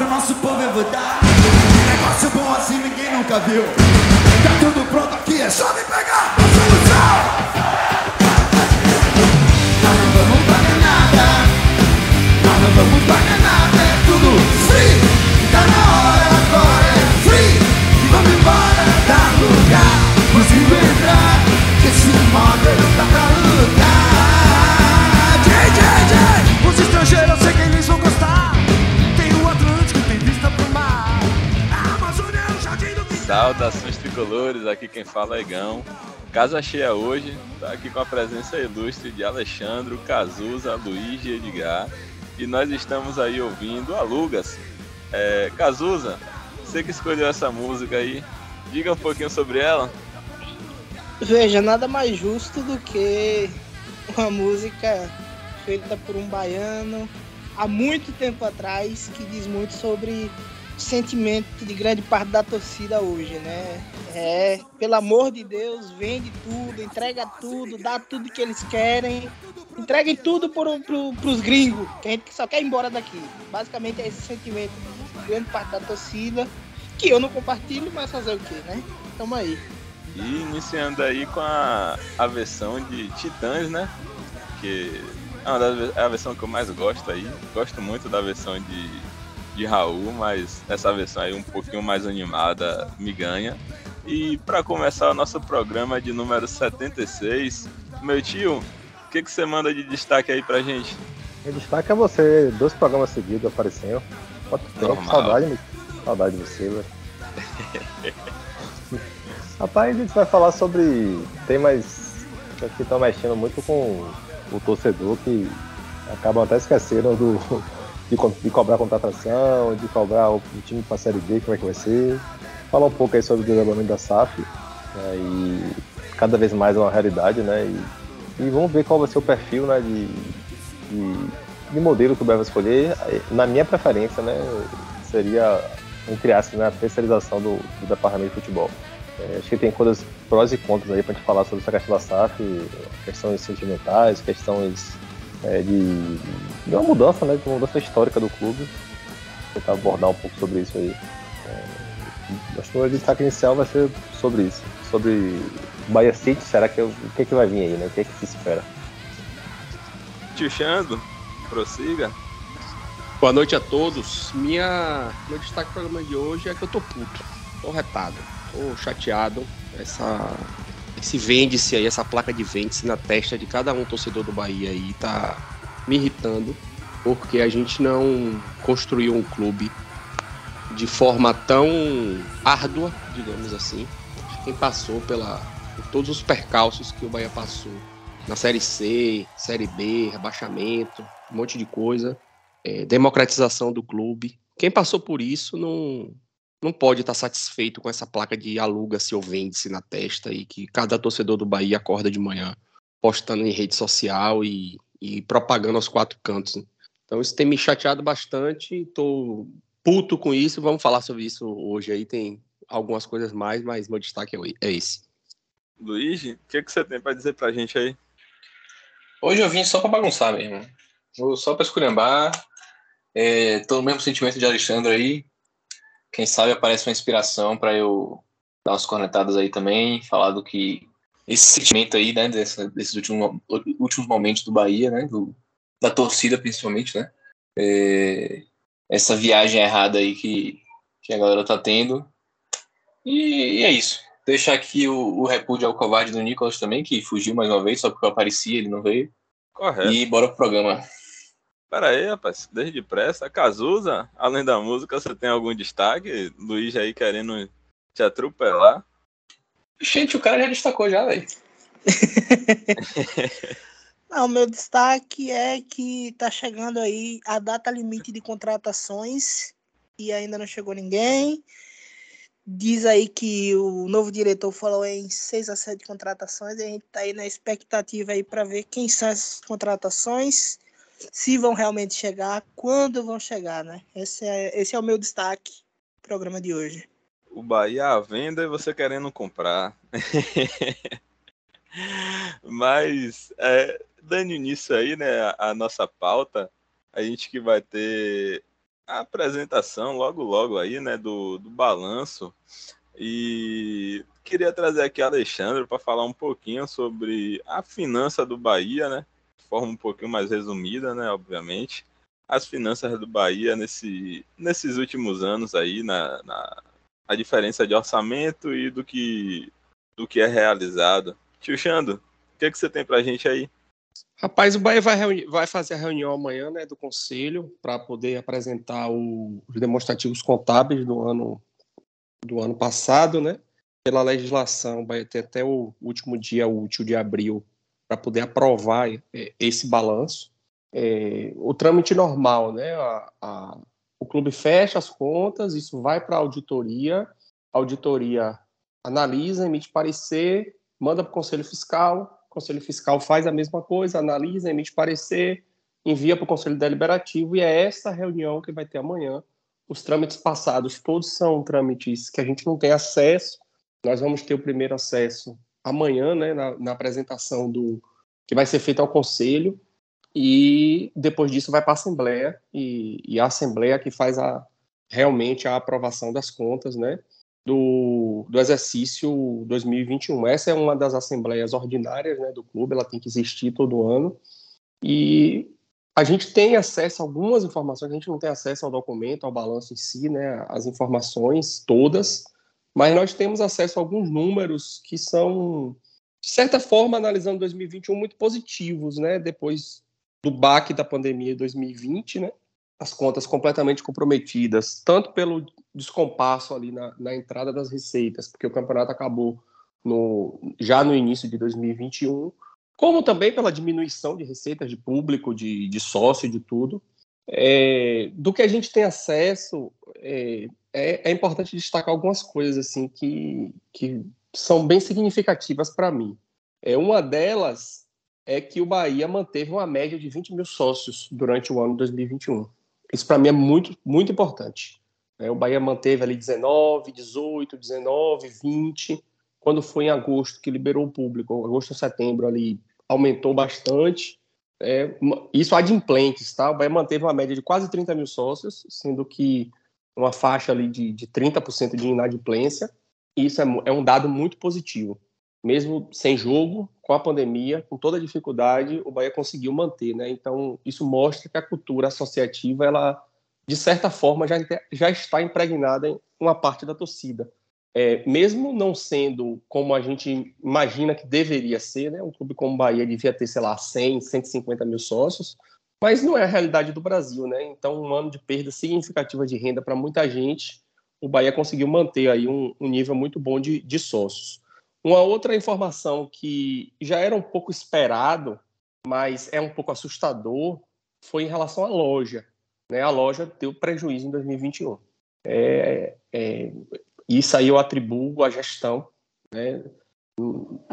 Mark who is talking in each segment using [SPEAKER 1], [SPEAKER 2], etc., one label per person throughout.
[SPEAKER 1] pro nosso povo eu vou dar. Negócio bom assim ninguém nunca viu. Tá tudo pronto aqui, é só me pegar. A solução. Nós não vamos pagar nada. Nós não vamos pagar nada. É tudo free. Tá na hora agora é free. Vamos embora, dá lugar. Entrar. Que esse modo tá pra lutar. JJ, os estrangeiros
[SPEAKER 2] Saudações tricolores, aqui quem fala é Gão. Casa cheia hoje, tá aqui com a presença ilustre de Alexandre, Cazuza, Luiz e Edgar. E nós estamos aí ouvindo Alugas. É, Cazuza, você que escolheu essa música aí, diga um pouquinho sobre ela.
[SPEAKER 3] Veja, nada mais justo do que uma música feita por um baiano há muito tempo atrás, que diz muito sobre sentimento de grande parte da torcida hoje, né? É, pelo amor de Deus, vende tudo, entrega tudo, dá tudo que eles querem, entreguem tudo pro, pro, pros gringos, que a gente só quer ir embora daqui. Basicamente é esse sentimento de grande parte da torcida, que eu não compartilho, mas fazer o quê, né? Tamo aí.
[SPEAKER 2] E iniciando aí com a, a versão de Titãs, né? Que é, é a versão que eu mais gosto aí. Gosto muito da versão de, de Raul, mas essa versão aí um pouquinho mais animada me ganha. E para começar o nosso programa de número 76, meu tio, o que, que você manda de destaque aí pra gente?
[SPEAKER 4] Meu destaque é você, dois programas seguidos aparecendo. Quanto tempo,
[SPEAKER 2] Normal.
[SPEAKER 4] saudade, meu- saudade de você, velho. Rapaz, a gente vai falar sobre temas que estão mexendo muito com o torcedor, que acabam até esquecendo do, de, co- de cobrar contratação, de cobrar o, time para a Série B, como é que vai ser. Falar um pouco aí sobre o desabamento da SAF, né, e cada vez mais é uma realidade, né? E, e vamos ver qual vai ser o perfil né, de, de, de modelo que o Bahia vai escolher. Na minha preferência, né, seria, entre aspas, né, a terceirização do, do departamento de futebol. É, acho que tem coisas prós e contras aí pra gente falar sobre essa questão da SAF, questões sentimentais, questões é, de, de uma mudança, né, de uma mudança histórica do clube. Tentar abordar um pouco sobre isso aí. É, acho que o meu destaque inicial vai ser sobre isso, sobre o Bahia City, será que o o que, é que vai vir aí, né? O que é que se espera?
[SPEAKER 2] Tio Xando, prossiga.
[SPEAKER 5] Boa noite a todos. Minha, meu destaque pro programa de hoje é que eu tô puto, tô retado, tô chateado. Essa, esse vende-se aí, essa placa de vende-se na testa de cada um torcedor do Bahia aí tá me irritando, porque a gente não construiu um clube de forma tão árdua, digamos assim. Quem passou pela, por todos os percalços que o Bahia passou na Série C, Série B, rebaixamento, um monte de coisa é, democratização do clube. Quem passou por isso não, não pode estar satisfeito com essa placa de aluga-se ou vende-se na testa e que cada torcedor do Bahia acorda de manhã postando em rede social e, e propagando aos quatro cantos. né? Então isso tem me chateado bastante, estou puto com isso, vamos falar sobre isso hoje aí, tem algumas coisas mais, mas meu destaque é é esse.
[SPEAKER 2] Luigi, o que, que você tem pra dizer pra gente aí?
[SPEAKER 6] Hoje eu vim só pra bagunçar mesmo. Só pra esculhambar. É, tô no mesmo sentimento de Alexandre aí. Quem sabe aparece uma inspiração pra eu dar umas cornetadas aí também, falar do que esse sentimento aí, né, desses últimos, últimos momentos do Bahia, né, do- da torcida principalmente, né, É, essa viagem errada aí que, que a galera tá tendo. E, e é isso. Deixar aqui o, o repúdio ao covarde do Nicolas também, que fugiu mais uma vez, só porque eu apareci, ele não veio.
[SPEAKER 2] Correto.
[SPEAKER 6] E bora pro programa.
[SPEAKER 2] Pera aí, rapaz, desde depressa. Cazuza, além da música, você tem algum destaque? Luiz aí querendo te atropelar.
[SPEAKER 6] Gente, o cara já destacou já, velho.
[SPEAKER 3] Não, meu destaque é que tá chegando aí a data limite de contratações e ainda não chegou ninguém. Diz aí que o novo diretor falou em seis a sete contratações e a gente tá aí na expectativa aí para ver quem são essas contratações, se vão realmente chegar, quando vão chegar, né? Esse é, esse é o meu destaque do programa de hoje.
[SPEAKER 2] O Bahia à venda e você querendo comprar. Mas, é, dando início aí, né, a, nossa pauta, a gente que vai ter a apresentação logo logo aí, né, do, do balanço. E queria trazer aqui Alexandre para falar um pouquinho sobre a finança do Bahia, né? Forma um pouquinho mais resumida, né, obviamente. As finanças do Bahia nesse, nesses últimos anos aí, na, na a diferença de orçamento e do que, do que é realizado. Tio Xando, o que, é que você tem para a gente aí?
[SPEAKER 5] Rapaz, o Bahia vai, vai fazer a reunião amanhã né, do Conselho para poder apresentar o, os demonstrativos contábeis do ano, do ano passado, né? Pela legislação, o Bahia tem até o último dia útil de abril para poder aprovar é, esse balanço. É, o trâmite normal, né? A, a, o clube fecha as contas, isso vai para a auditoria, a auditoria analisa, emite parecer, manda para o Conselho Fiscal, o Conselho Fiscal faz a mesma coisa, analisa, emite parecer, envia para o Conselho Deliberativo e é essa reunião que vai ter amanhã. Os trâmites passados todos são trâmites que a gente não tem acesso. Nós vamos ter o primeiro acesso amanhã, né, na, na apresentação do que vai ser feito ao Conselho e depois disso vai para a Assembleia e, e, a Assembleia que faz a, realmente a aprovação das contas, né? do, do exercício 2021. Essa é uma das assembleias ordinárias né, do clube, ela tem que existir todo ano. E a gente tem acesso a algumas informações, a gente não tem acesso ao documento, ao balanço em si, né, as informações todas, mas nós temos acesso a alguns números que são, de certa forma, analisando 2021, muito positivos, né, depois do baque da pandemia de 2020, né, as contas completamente comprometidas, tanto pelo descompasso ali na, na entrada das receitas, porque o campeonato acabou no, já no início de 2021, como também pela diminuição de receitas de público, de, de sócio, de tudo. É, do que a gente tem acesso, é, é, é, importante destacar algumas coisas assim que, que são bem significativas para mim. É, uma delas é que o Bahia manteve uma média de 20 mil sócios durante o ano 2021. Isso para mim é muito, muito importante. É, o Bahia manteve ali 19, 18, 19, 20. Quando foi em agosto que liberou o público, agosto, setembro ali, aumentou bastante. É, isso adimplentes, tá? O Bahia manteve uma média de quase 30 mil sócios, sendo que uma faixa ali de, de 30% de inadimplência. Isso é, é um dado muito positivo. Mesmo sem jogo, com a pandemia, com toda a dificuldade, o Bahia conseguiu manter, né? Então, isso mostra que a cultura associativa, ela, de certa forma, já, já está impregnada em uma parte da torcida. É, mesmo não sendo como a gente imagina que deveria ser, né? Um clube como o Bahia devia ter, sei lá, 100, 150 mil sócios, mas não é a realidade do Brasil, né? Então, um ano de perda significativa de renda para muita gente, o Bahia conseguiu manter aí um, um nível muito bom de, de sócios. Uma outra informação que já era um pouco esperado, mas é um pouco assustador, foi em relação à loja. Né? A loja deu prejuízo em 2021. É, é, isso aí eu atribuo à gestão. Né?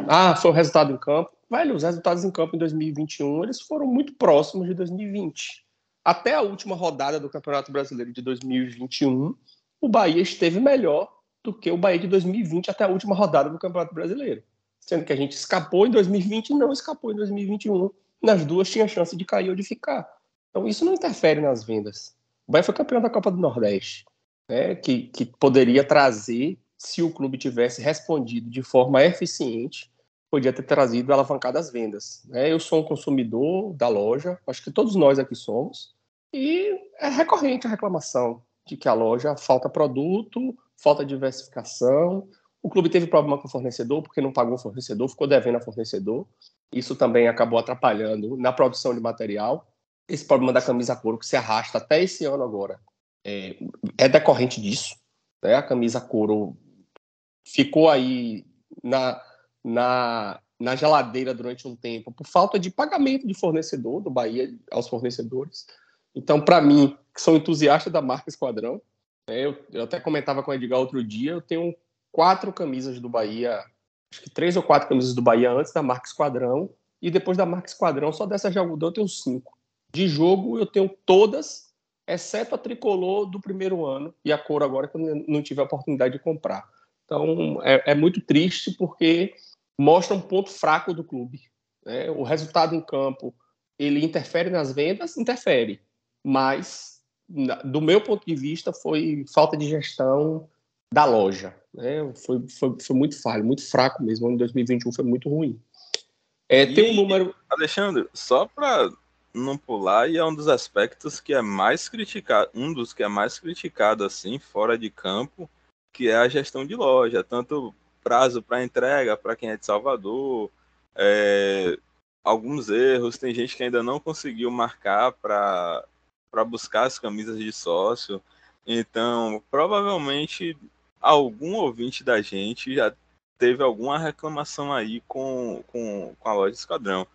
[SPEAKER 5] Ah, foi o resultado em campo. Velho, os resultados em campo em 2021 eles foram muito próximos de 2020. Até a última rodada do Campeonato Brasileiro de 2021, o Bahia esteve melhor do que o Bahia de 2020 até a última rodada do Campeonato Brasileiro. Sendo que a gente escapou em 2020 e não escapou em 2021. Nas duas tinha chance de cair ou de ficar. Então isso não interfere nas vendas. O Bahia foi campeão da Copa do Nordeste, né, que, que poderia trazer, se o clube tivesse respondido de forma eficiente, podia ter trazido alavancado as vendas. Né? Eu sou um consumidor da loja, acho que todos nós aqui somos, e é recorrente a reclamação de que a loja falta produto, falta diversificação. O clube teve problema com o fornecedor, porque não pagou o fornecedor, ficou devendo a fornecedor. Isso também acabou atrapalhando na produção de material. Esse problema da camisa couro que se arrasta até esse ano agora é, é decorrente disso. Né? A camisa couro ficou aí na, na, na geladeira durante um tempo por falta de pagamento de fornecedor do Bahia aos fornecedores. Então, para mim, que sou entusiasta da marca Esquadrão, é, eu, eu até comentava com o Edgar outro dia, eu tenho quatro camisas do Bahia, acho que três ou quatro camisas do Bahia antes da marca Esquadrão, e depois da marca Esquadrão, só dessa de algodão eu tenho cinco. De jogo eu tenho todas, exceto a tricolor do primeiro ano e a cor agora que eu não tive a oportunidade de comprar. Então é, é muito triste porque mostra um ponto fraco do clube. Né? O resultado em campo ele interfere nas vendas, interfere, mas do meu ponto de vista, foi falta de gestão da loja. Né? Foi, foi, foi muito falho, muito fraco mesmo. O ano de 2021 foi muito ruim. É,
[SPEAKER 2] E,
[SPEAKER 5] tem um número.
[SPEAKER 2] Alexandre, só para não pular, e é um dos aspectos que é mais criticado, um dos que é mais criticado assim, fora de campo, que é a gestão de loja, tanto prazo para entrega para quem é de Salvador, é, alguns erros, tem gente que ainda não conseguiu marcar para para buscar as camisas de sócio. Então, provavelmente algum ouvinte da gente já teve alguma reclamação aí com, com, com a loja Esquadrão.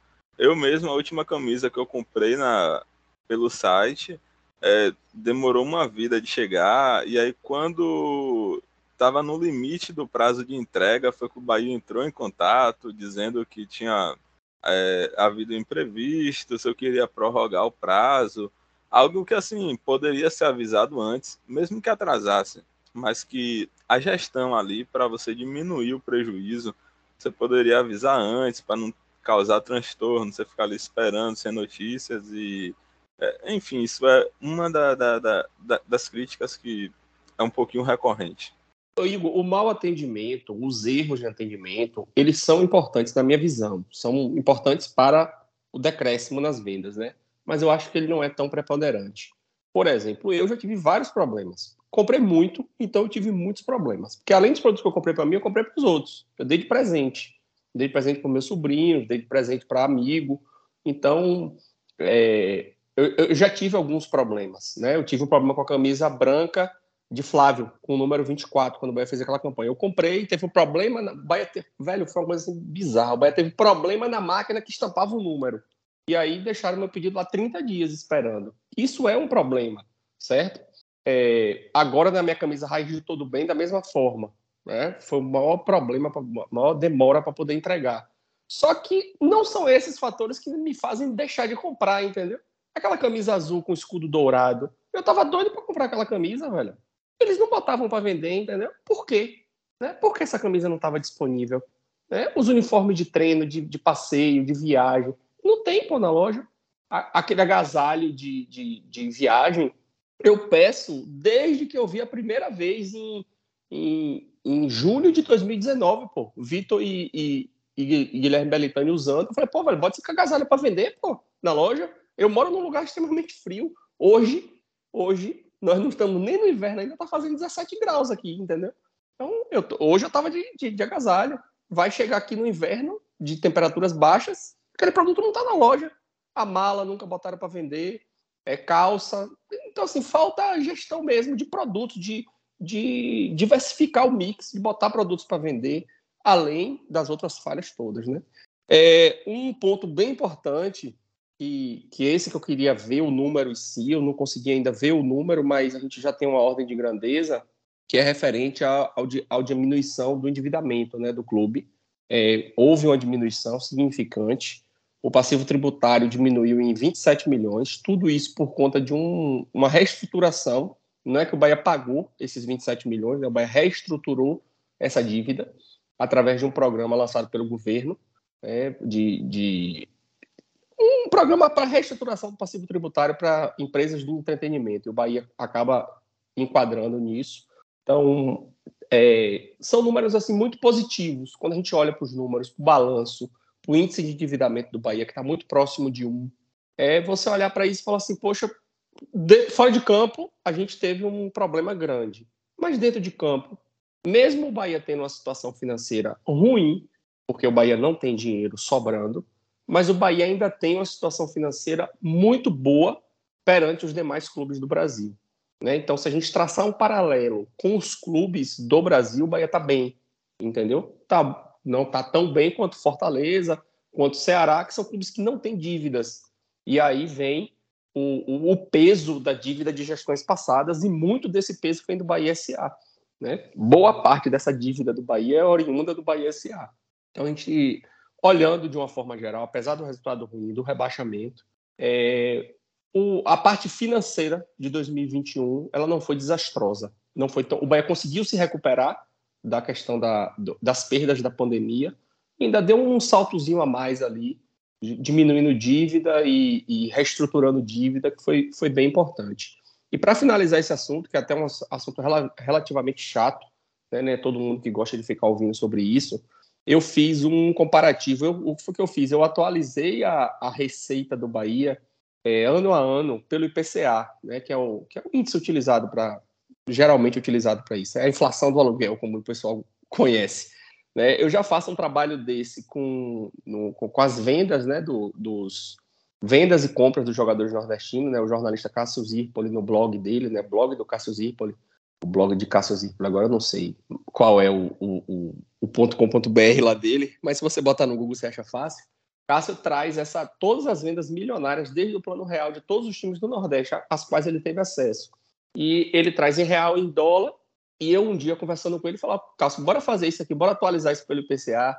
[SPEAKER 2] Eu mesmo, a última camisa que eu comprei na, pelo site, é, demorou uma vida de chegar, e aí quando estava no limite do prazo de entrega, foi que o Bahia entrou em contato, dizendo que tinha é, havido imprevisto, se eu queria prorrogar o prazo, algo que assim poderia ser avisado antes, mesmo que atrasasse, mas que a gestão ali para você diminuir o prejuízo, você poderia avisar antes para não causar transtorno, você ficar ali esperando sem notícias e é, enfim, isso é uma da, da, da, das críticas que é um pouquinho recorrente.
[SPEAKER 5] Igor, o mau atendimento, os erros de atendimento, eles são importantes na minha visão. São importantes para o decréscimo nas vendas, né? Mas eu acho que ele não é tão preponderante. Por exemplo, eu já tive vários problemas. Comprei muito, então eu tive muitos problemas. Porque além dos produtos que eu comprei para mim, eu comprei para os outros. Eu dei de presente. Dei de presente para meus sobrinhos, dei de presente para amigo. Então, é, eu, eu, já tive alguns problemas, né? Eu tive um problema com a camisa branca de Flávio, com o número 24, quando o Bahia fez aquela campanha. Eu comprei, teve um problema, na... Bahia teve... velho, foi uma coisa assim bizarra. O Bahia teve problema na máquina que estampava o número. E aí deixaram meu pedido lá 30 dias esperando. Isso é um problema, certo? É... agora na minha camisa raiz tudo bem da mesma forma. Né? Foi o maior problema, a maior demora para poder entregar. Só que não são esses fatores que me fazem deixar de comprar, entendeu? Aquela camisa azul com escudo dourado. Eu tava doido para comprar aquela camisa, velho. Eles não botavam para vender, entendeu? Por quê? Né? Por que essa camisa não estava disponível? Né? Os uniformes de treino, de, de, passeio, de viagem, não tem pô na loja. Aquele agasalho de, de, de, viagem, eu peço desde que eu vi a primeira vez em, em, em julho de 2019, pô. Vitor e, e, e, Guilherme Belitani usando. Eu falei, pô, velho, bota esse agasalho para vender, pô, na loja. Eu moro num lugar extremamente frio. Hoje, hoje, nós não estamos nem no inverno, ainda está fazendo 17 graus aqui, entendeu? Então, eu tô, hoje eu estava de, de, de, agasalho. Vai chegar aqui no inverno, de temperaturas baixas, aquele produto não está na loja. A mala nunca botaram para vender, é calça. Então, assim, falta gestão mesmo de produtos, de, de diversificar o mix, de botar produtos para vender, além das outras falhas todas, né? É, um ponto bem importante que, esse que eu queria ver o número em si, eu não consegui ainda ver o número, mas a gente já tem uma ordem de grandeza que é referente ao diminuição do endividamento né, do clube. É, houve uma diminuição significante. O passivo tributário diminuiu em 27 milhões, tudo isso por conta de um, uma reestruturação. Não é que o Bahia pagou esses 27 milhões, né, o Bahia reestruturou essa dívida através de um programa lançado pelo governo é, de, de um programa para reestruturação do passivo tributário para empresas do entretenimento. E o Bahia acaba enquadrando nisso. Então, é, são números assim muito positivos. Quando a gente olha para os números, para o balanço, o índice de endividamento do Bahia, que está muito próximo de um, é você olhar para isso e falar assim, poxa, de, fora de campo, a gente teve um problema grande. Mas dentro de campo, mesmo o Bahia tendo uma situação financeira ruim, porque o Bahia não tem dinheiro sobrando, mas o Bahia ainda tem uma situação financeira muito boa perante os demais clubes do Brasil. Né? Então, se a gente traçar um paralelo com os clubes do Brasil, o Bahia está bem, entendeu? Tá, não está tão bem quanto Fortaleza, quanto Ceará, que são clubes que não têm dívidas. E aí vem o, o, peso da dívida de gestões passadas, e muito desse peso vem do Bahia SA. Né? Boa parte dessa dívida do Bahia é oriunda do Bahia SA. Então, a gente olhando de uma forma geral, apesar do resultado ruim, do rebaixamento, é, o, a parte financeira de 2021 ela não foi desastrosa. Não foi tão, o Bahia conseguiu se recuperar da questão da, das perdas da pandemia, ainda deu um saltozinho a mais ali, diminuindo dívida e, e reestruturando dívida, que foi, foi bem importante. E para finalizar esse assunto, que é até um assunto rel relativamente chato, né, né, todo mundo que gosta de ficar ouvindo sobre isso, eu fiz um comparativo. Eu, o que foi que eu fiz? Eu atualizei a, a receita do Bahia é, ano a ano pelo IPCA, né, que, é o, que é o índice utilizado para geralmente utilizado para isso. É a inflação do aluguel, como o pessoal conhece. Né? Eu já faço um trabalho desse com, no, com, as vendas né, do, dos vendas e compras dos jogadores nordestinos, né? O jornalista Cássio Zirpoli no blog dele, né? Blog do Cássio Zirpoli, o blog de Cássio Zirpoli, agora eu não sei qual é o, o, o, o .com.br lá dele, mas se você botar no Google você acha fácil. Cássio traz essa, todas as vendas milionárias desde o plano real de todos os times do Nordeste, às quais ele teve acesso. E ele traz em real, em dólar, e eu um dia conversando com ele, falar, Cássio, bora fazer isso aqui, bora atualizar isso pelo IPCA.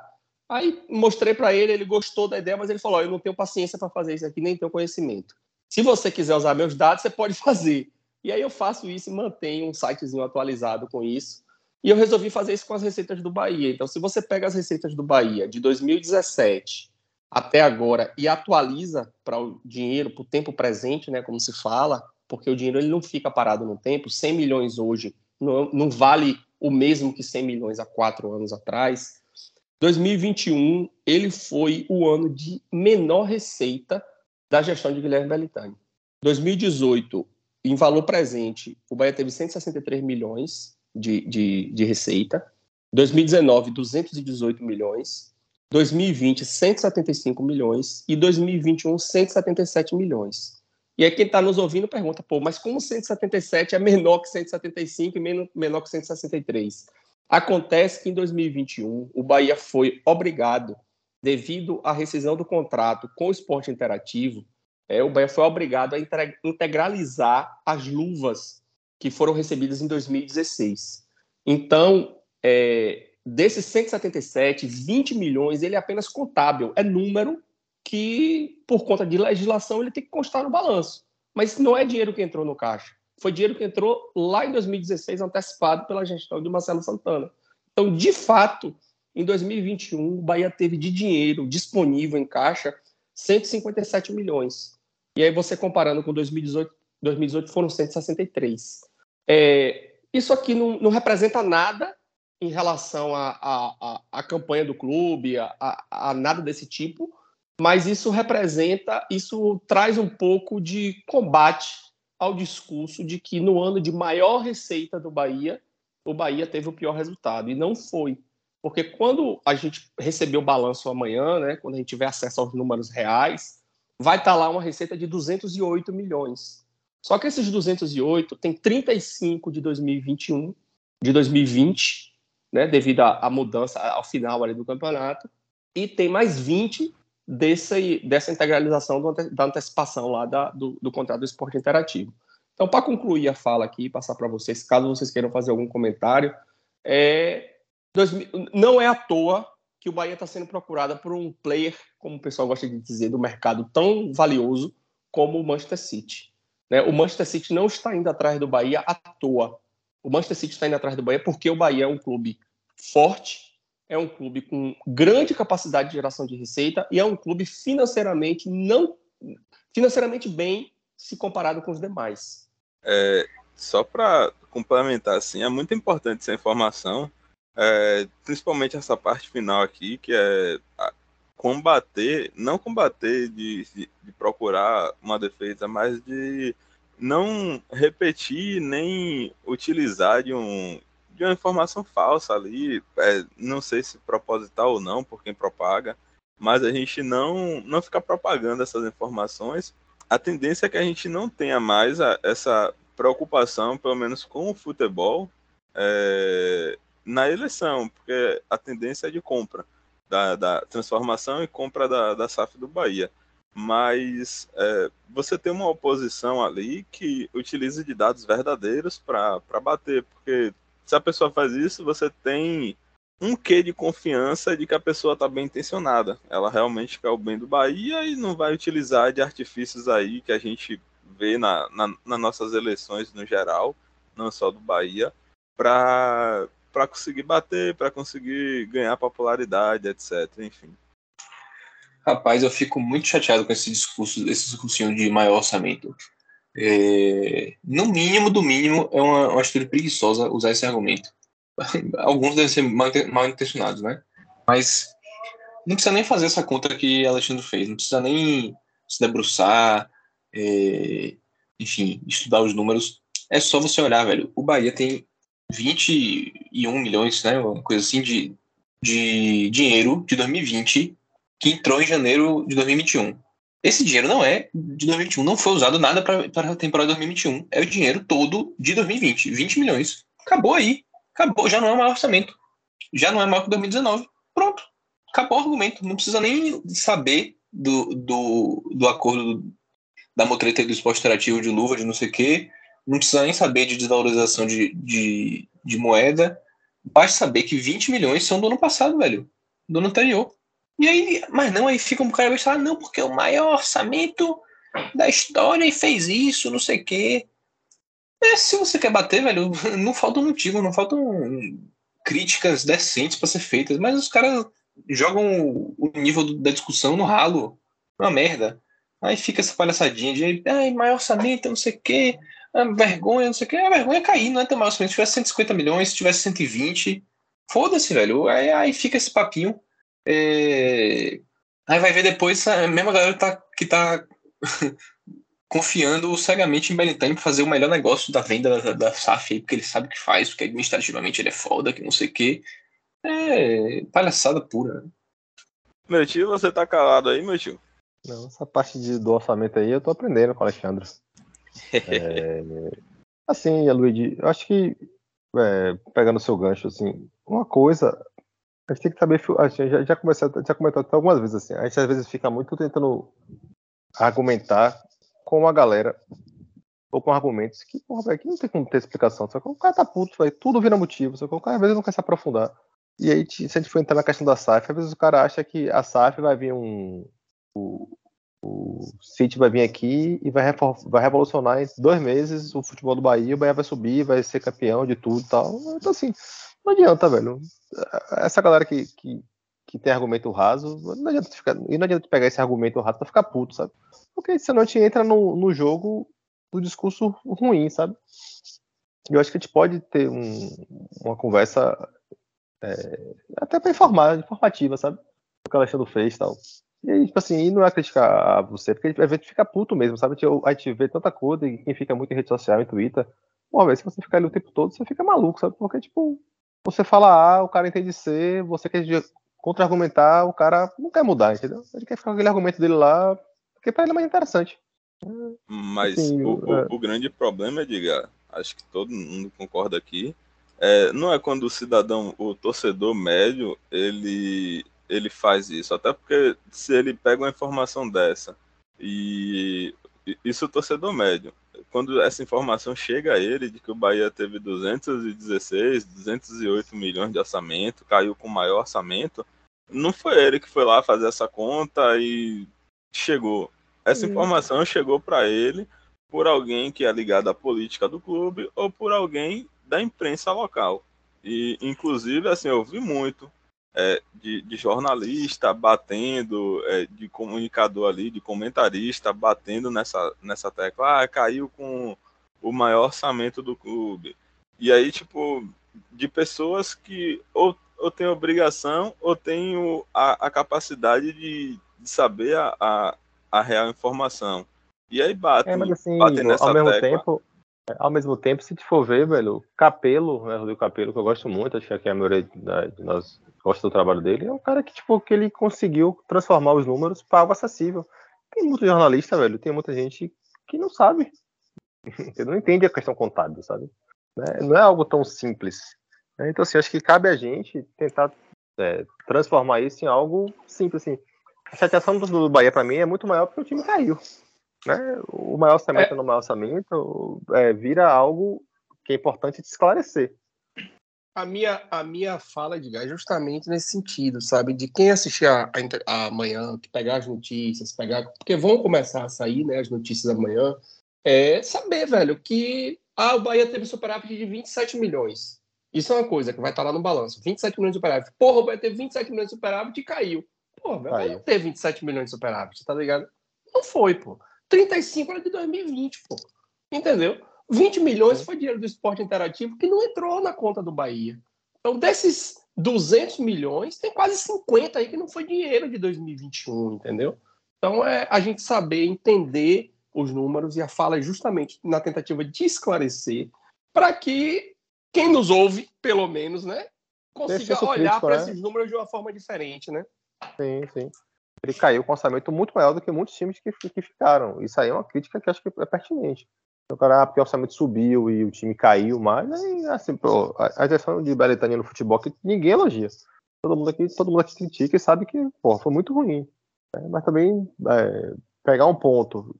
[SPEAKER 5] Aí mostrei para ele, ele gostou da ideia, mas ele falou, eu não tenho paciência para fazer isso aqui, nem tenho conhecimento. Se você quiser usar meus dados, você pode fazer. E aí eu faço isso e mantenho um sitezinho atualizado com isso. E eu resolvi fazer isso com as receitas do Bahia. Então, se você pega as receitas do Bahia de 2017 até agora e atualiza para o dinheiro, para o tempo presente, né, como se fala, porque o dinheiro ele não fica parado no tempo. 100 milhões hoje não, vale o mesmo que 100 milhões há quatro anos atrás. 2021 ele foi o ano de menor receita da gestão de Guilherme Belitani. 2018, em valor presente, o Bahia teve 163 milhões de, de, de receita. 2019, 218 milhões. 2020, 175 milhões e 2021, 177 milhões. E aí quem está nos ouvindo pergunta, pô, mas como 177 é menor que 175 e menor que 163? Acontece que em 2021 o Bahia foi obrigado, devido à rescisão do contrato com o esporte interativo, é, o Bahia foi obrigado a integralizar as luvas que foram recebidas em 2016. Então, é, desses 177, 20 milhões, ele é apenas contábil, é número que, por conta de legislação, ele tem que constar no balanço. Mas não é dinheiro que entrou no caixa. Foi dinheiro que entrou lá em 2016, antecipado pela gestão de Marcelo Santana. Então, de fato, em 2021, o Bahia teve de dinheiro disponível em caixa 157 milhões. E aí, você comparando com 2018, 2018 foram 163. É, isso aqui não, não representa nada em relação à campanha do clube, a, a, a, nada desse tipo, mas isso representa, isso traz um pouco de combate ao discurso de que no ano de maior receita do Bahia, o Bahia teve o pior resultado, e não foi. Porque quando a gente receber o balanço amanhã, né, quando a gente tiver acesso aos números reais, vai estar lá uma receita de 208 milhões. Só que esses 208 tem 35 de 2021, de 2020, né, devido à, mudança ao final ali do campeonato, e tem mais 20 dessa, dessa integralização do, da antecipação lá da, do, do contrato do esporte interativo. Então, para concluir a fala aqui, passar para vocês, caso vocês queiram fazer algum comentário, é, dois, não é à toa que o Bahia está sendo procurada por um player, como o pessoal gosta de dizer, do mercado tão valioso como o Manchester City. Né? O Manchester City não está indo atrás do Bahia à toa. O Manchester City está indo atrás do Bahia porque o Bahia é um clube forte, é um clube com grande capacidade de geração de receita e é um clube financeiramente não financeiramente bem se comparado com os demais.
[SPEAKER 2] É, só para complementar assim, é muito importante essa informação, é, principalmente essa parte final aqui, que é combater, não combater de, de, de procurar uma defesa, mas de não repetir nem utilizar de, um, de uma informação falsa ali, é, não sei se proposital ou não, por quem propaga, mas a gente não, não ficar propagando essas informações. A tendência é que a gente não tenha mais a, essa preocupação, pelo menos com o futebol, é, na eleição, porque a tendência é de compra, da, da transformação e compra da, da SAF do Bahia mas é, você tem uma oposição ali que utiliza de dados verdadeiros para bater, porque se a pessoa faz isso, você tem um quê de confiança de que a pessoa está bem intencionada. Ela realmente quer o bem do Bahia e não vai utilizar de artifícios aí que a gente vê na, na, nas nossas eleições no geral, não só do Bahia, para conseguir bater, para conseguir ganhar popularidade, etc. Enfim.
[SPEAKER 6] Rapaz, eu fico muito chateado com esse discurso, esse discursinho de maior orçamento. É, no mínimo, do mínimo, é uma, uma atitude preguiçosa usar esse argumento. Alguns devem ser mal, mal intencionados, né? Mas não precisa nem fazer essa conta que Alexandre fez, não precisa nem se debruçar, é, enfim, estudar os números. É só você olhar, velho. O Bahia tem 21 milhões, né? Uma coisa assim de, de dinheiro de 2020 que entrou em janeiro de 2021. Esse dinheiro não é de 2021, não foi usado nada para a temporada de 2021. É o dinheiro todo de 2020, 20 milhões. Acabou aí. Acabou, já não é o maior orçamento. Já não é maior que 2019. Pronto. Acabou o argumento. Não precisa nem saber do, do, do acordo da motreta do esporte interativo de luva, de não sei o quê. Não precisa nem saber de desvalorização de, de, de moeda. Basta saber que 20 milhões são do ano passado, velho. Do ano anterior. E aí, mas não, aí fica um cara vai falar, não, porque é o maior orçamento da história e fez isso, não sei o quê. É, se você quer bater, velho, não falta um motivo, não faltam críticas decentes para ser feitas, mas os caras jogam o nível da discussão no ralo. Uma merda. Aí fica essa palhaçadinha de ai, maior orçamento, não sei o quê, vergonha, não sei o quê. A vergonha é cair, não é ter maior orçamento. Se tivesse 150 milhões, se tivesse 120, foda-se, velho. Aí, aí fica esse papinho. É... Aí vai ver depois a mesma galera tá, que tá confiando cegamente em Belintani para fazer o melhor negócio da venda da, da SAF aí, porque ele sabe o que faz, porque administrativamente ele é foda, que não sei o quê. É palhaçada pura. Né?
[SPEAKER 2] Meu tio, você tá calado aí, meu tio?
[SPEAKER 4] Não, essa parte de, do orçamento aí eu tô aprendendo com o Alexandre. é, assim, Luigi, eu acho que é, pegando o seu gancho, assim, uma coisa, a gente tem que saber, a gente já, já, comecei, já comentou algumas vezes assim, a gente às vezes fica muito tentando argumentar com a galera ou com argumentos que, porra, véio, não tem como ter explicação. Só que o cara tá puto, véio, tudo vira motivo. Só que o cara às vezes não quer se aprofundar. E aí, se a gente for entrar na questão da SAF, às vezes o cara acha que a SAF vai vir um. O, o City vai vir aqui e vai, vai revolucionar em dois meses o futebol do Bahia, o Bahia vai subir, vai ser campeão de tudo e tal. Então, assim, não adianta, velho. Essa galera que, que, que tem argumento raso, não adianta ficar, e não adianta pegar esse argumento raso pra ficar puto, sabe? Porque senão a gente entra no, no jogo do discurso ruim, sabe? Eu acho que a gente pode ter um, uma conversa é, até para informar, informativa, sabe? O que o Alexandre fez e tal. E tipo assim, e não é criticar você, porque a gente fica puto mesmo, sabe? A gente vê tanta coisa e quem fica muito em rede social, em Twitter, uma vez se você ficar ali o tempo todo, você fica maluco, sabe? Porque, tipo, você fala A, o cara entende C, você quer contra-argumentar, o cara não quer mudar, entendeu? Ele quer ficar com aquele argumento dele lá, porque para ele é mais interessante.
[SPEAKER 2] Mas assim, o, é... o, o, grande problema, Edgar, acho que todo mundo concorda aqui, é, não é quando o cidadão, o torcedor médio, ele, ele faz isso. Até porque se ele pega uma informação dessa e isso o torcedor médio, quando essa informação chega a ele de que o Bahia teve 216, 208 milhões de orçamento, caiu com maior orçamento, não foi ele que foi lá fazer essa conta e chegou. Essa informação chegou para ele por alguém que é ligado à política do clube ou por alguém da imprensa local. E, inclusive, assim, eu vi muito é, de, de, jornalista batendo, é, de comunicador ali, de comentarista batendo nessa, nessa tecla. Ah, caiu com o maior orçamento do clube. E aí, tipo, de pessoas que ou, ou têm obrigação ou têm a, a capacidade de, de saber a, a, a, real informação. E aí bate,
[SPEAKER 4] é, mas assim, bate nessa ao mesmo tecla. tempo ao mesmo tempo, se te for ver, velho, Capelo, né, Rodrigo Capelo, que eu gosto muito, acho que é a maioria de nós gosta do trabalho dele, é um cara que, tipo, que ele conseguiu transformar os números para algo acessível. Tem muito jornalista, velho, tem muita gente que não sabe, que não entende a questão contábil, sabe? Né? Não é algo tão simples. Né? Então, assim, acho que cabe a gente tentar é, transformar isso em algo simples, assim. A chateação do Bahia, para mim, é muito maior porque o time caiu. Né? O maior orçamento é. no maior orçamento é, vira algo que é importante de esclarecer.
[SPEAKER 5] A minha, a minha fala de é justamente nesse sentido, sabe? De quem assistir a, a, amanhã, que pegar as notícias, pegar. Porque vão começar a sair né, as notícias amanhã. É saber, velho, que ah, o Bahia teve superávit de 27 milhões. Isso é uma coisa que vai estar lá no balanço. 27 milhões de superávit. Porra, o Bahia teve 27 milhões de superávit e caiu. Porra, velho, não teve 27 milhões de superávit, tá ligado? Não foi, pô. 35 era de 2020, pô. Entendeu? 20 milhões foi dinheiro do esporte interativo que não entrou na conta do Bahia. Então, desses 200 milhões, tem quase 50 aí que não foi dinheiro de 2021, entendeu? Então, é a gente saber entender os números e a fala é justamente na tentativa de esclarecer para que quem nos ouve, pelo menos, né, consiga olhar para né? esses números de uma forma diferente, né?
[SPEAKER 4] Sim, sim. Ele caiu com um orçamento muito maior do que muitos times que, que ficaram. Isso aí é uma crítica que acho que é pertinente. O cara, ah, porque o orçamento subiu e o time caiu mais, aí, assim, pô, a, gestão de Beretania no futebol que ninguém elogia. Todo mundo aqui, todo mundo aqui critica e sabe que, pô, foi muito ruim. É, mas também é, pegar um ponto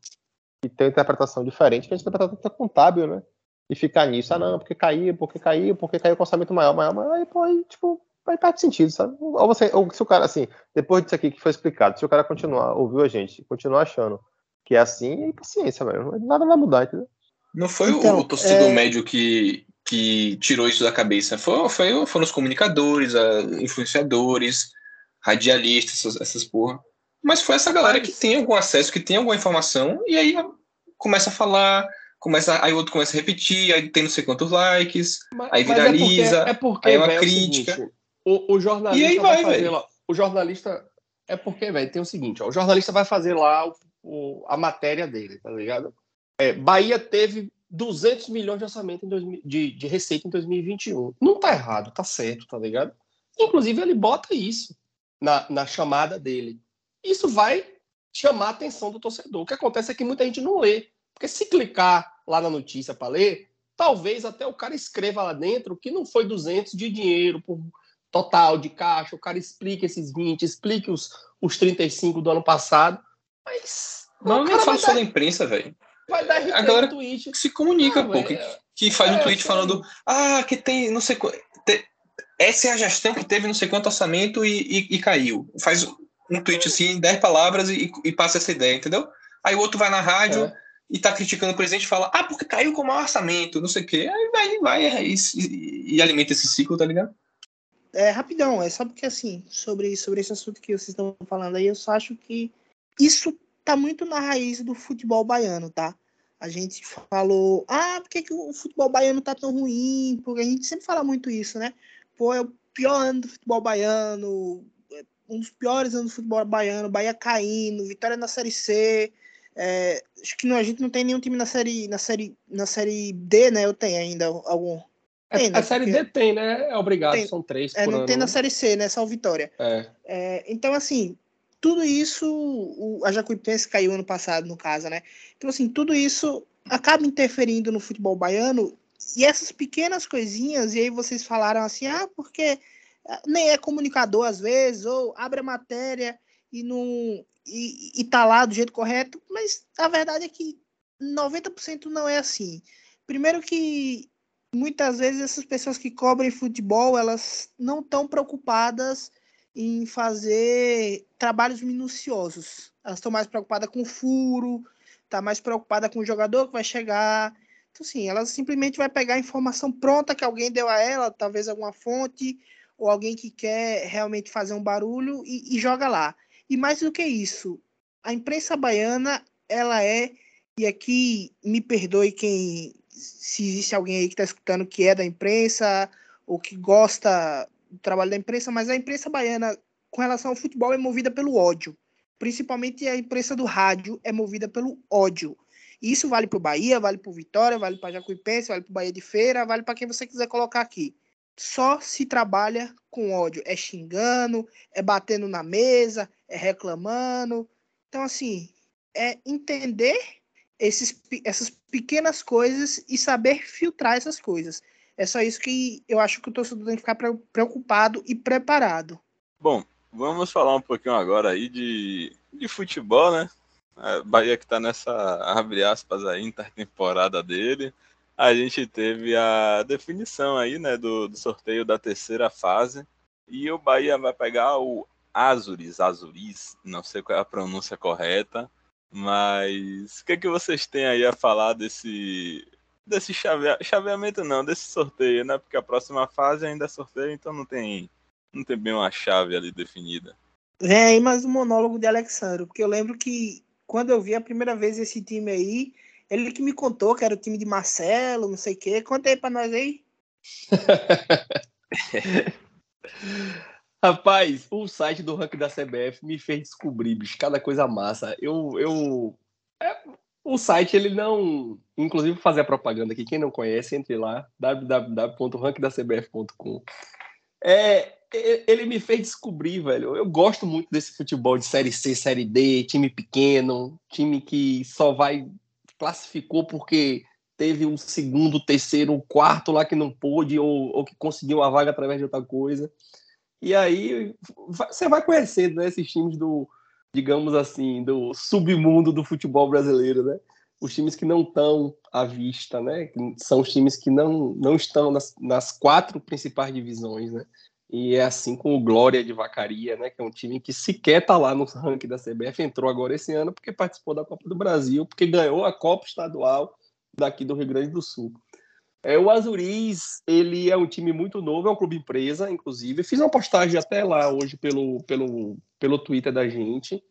[SPEAKER 4] e ter uma interpretação diferente, que a gente interpretação tá contábil, né? E ficar nisso, ah não, porque caiu, porque caiu, porque caiu com orçamento maior, maior, mas aí, pô, aí, tipo, aí perde sentido, sabe? Ou, você, ou se o cara, assim, depois disso aqui que foi explicado, se o cara continuar, ouviu a gente, continuar achando que é assim, paciência, velho. Nada vai mudar, entendeu?
[SPEAKER 6] Não foi então, o torcedor é... médio que, que tirou isso da cabeça. Foi, foi, foram os comunicadores, a, influenciadores, radialistas, essas, essas porra. Mas foi essa galera que tem algum acesso, que tem alguma informação, e aí começa a falar, começa, aí o outro começa a repetir, aí tem não sei quantos likes, mas, aí viraliza,
[SPEAKER 5] é porque, é porque,
[SPEAKER 6] aí é uma véio, crítica. É o, seguinte,
[SPEAKER 5] o, o, jornalista
[SPEAKER 6] e aí vai, vai
[SPEAKER 5] lá, o jornalista é porque, velho, tem o seguinte, ó, o jornalista vai fazer lá o, o, a matéria dele, tá ligado? É, Bahia teve 200 milhões de orçamento em 2000, de, de receita em 2021. Não tá errado, tá certo, tá ligado? Inclusive, ele bota isso na, na chamada dele. Isso vai chamar a atenção do torcedor. O que acontece é que muita gente não lê. Porque se clicar lá na notícia para ler, talvez até o cara escreva lá dentro que não foi 200 de dinheiro por total de caixa, o cara explique esses 20, explique os, os 35 do ano passado, mas...
[SPEAKER 6] Não, não fala só da imprensa, velho.
[SPEAKER 5] Vai dar
[SPEAKER 6] a galera tweet. se comunica, ah, pô, que, que, faz é, um tweet falando, ah, que tem, não sei te, essa é a gestão que teve não sei quanto orçamento e, e, e caiu. Faz um tweet assim, em 10 palavras e, e, passa essa ideia, entendeu? Aí o outro vai na rádio é. e tá criticando o presidente e fala, ah, porque caiu com o maior orçamento, não sei o quê. Aí vai, vai é, e, e, alimenta esse ciclo, tá ligado?
[SPEAKER 3] É, rapidão, é só porque assim, sobre, sobre esse assunto que vocês estão falando aí, eu só acho que isso tá muito na raiz do futebol baiano, tá? A gente falou, ah, por que, que o futebol baiano tá tão ruim? Porque a gente sempre fala muito isso, né? Pô, é o pior ano do futebol baiano, um dos piores anos do futebol baiano, Bahia caindo, vitória na Série C. É, acho que não, a gente não tem nenhum time na série, na série, na série D, né? Eu tenho ainda algum.
[SPEAKER 5] Tem, né? A série D tem, né? É obrigado, tem, são três.
[SPEAKER 3] É, não
[SPEAKER 5] ano.
[SPEAKER 3] tem na série C, né? Só Vitória.
[SPEAKER 5] É.
[SPEAKER 3] é. então, assim, tudo isso, o, a Jacuipense caiu ano passado, no caso, né? Então, assim, tudo isso acaba interferindo no futebol baiano e essas pequenas coisinhas, e aí vocês falaram assim, ah, porque ah, nem é comunicador às vezes, ou abre a matéria e não e, e tá lá do jeito correto, mas a verdade é que 90% não é assim. Primeiro que muitas vezes essas pessoas que cobrem futebol, elas não estão preocupadas em fazer trabalhos minuciosos. Elas estão mais preocupadas com o furo, tá mais preocupada com o jogador que vai chegar. Então, assim, ela simplesmente vai pegar a informação pronta que alguém deu a ela, talvez alguma fonte, ou alguém que quer realmente fazer um barulho e, e joga lá. E mais do que isso, a imprensa baiana, ela é, e aqui me perdoe quem, se existe alguém aí que está escutando que é da imprensa, ou que gosta do trabalho da imprensa, mas a imprensa baiana, com relação ao futebol, é movida pelo ódio. Principalmente a imprensa do rádio é movida pelo ódio. Isso vale para o Bahia, vale para o Vitória, vale para Jacuipense, vale para o Bahia de Feira, vale para quem você quiser colocar aqui. Só se trabalha com ódio. É xingando, é batendo na mesa, é reclamando. Então, assim, é entender esses, essas pequenas coisas e saber filtrar essas coisas. É só isso que eu acho que o torcedor tem que ficar preocupado e preparado.
[SPEAKER 2] Bom, vamos falar um pouquinho agora aí de, de futebol, né? A Bahia que tá nessa, abre aspas, aí, intertemporada dele. A gente teve a definição aí, né, do, do sorteio da terceira fase. E o Bahia vai pegar o Azuris, Azuris, não sei qual é a pronúncia correta, mas o que, é que vocês têm aí a falar desse desse chave... chaveamento não, desse sorteio, né? Porque a próxima fase ainda é sorteio, então não tem não tem bem uma chave ali definida.
[SPEAKER 3] Vem aí mais um monólogo de Alexandre, porque eu lembro que quando eu vi a primeira vez esse time aí, Ele que me contou que era o time de Marcelo, não sei o quê. Conta aí pra nós aí.
[SPEAKER 5] Rapaz, o site do ranking da CBF me fez descobrir, bicho, cada coisa massa. Eu, eu, é, o site ele não, inclusive fazer a propaganda aqui, quem não conhece, entre lá www.rankdacbf.com. É, ele me fez descobrir, velho. Eu gosto muito desse futebol de série C, série D, time pequeno, time que só vai classificou porque teve um segundo, terceiro, quarto lá que não pôde ou, ou que conseguiu uma vaga através de outra coisa. E aí você vai conhecendo né, esses times do, digamos assim, do submundo do futebol brasileiro, né? Os times que não estão à vista, né? São os times que não, não estão nas, nas quatro principais divisões, né? E é assim com o Glória de Vacaria, né? Que é um time que sequer está lá no ranking da CBF, entrou agora esse ano porque participou da Copa do Brasil, porque ganhou a Copa Estadual daqui do Rio Grande do Sul. É, o Azuriz, ele é um time muito novo, é um clube empresa, inclusive. Fiz uma postagem até lá hoje pelo, pelo, pelo Twitter da gente.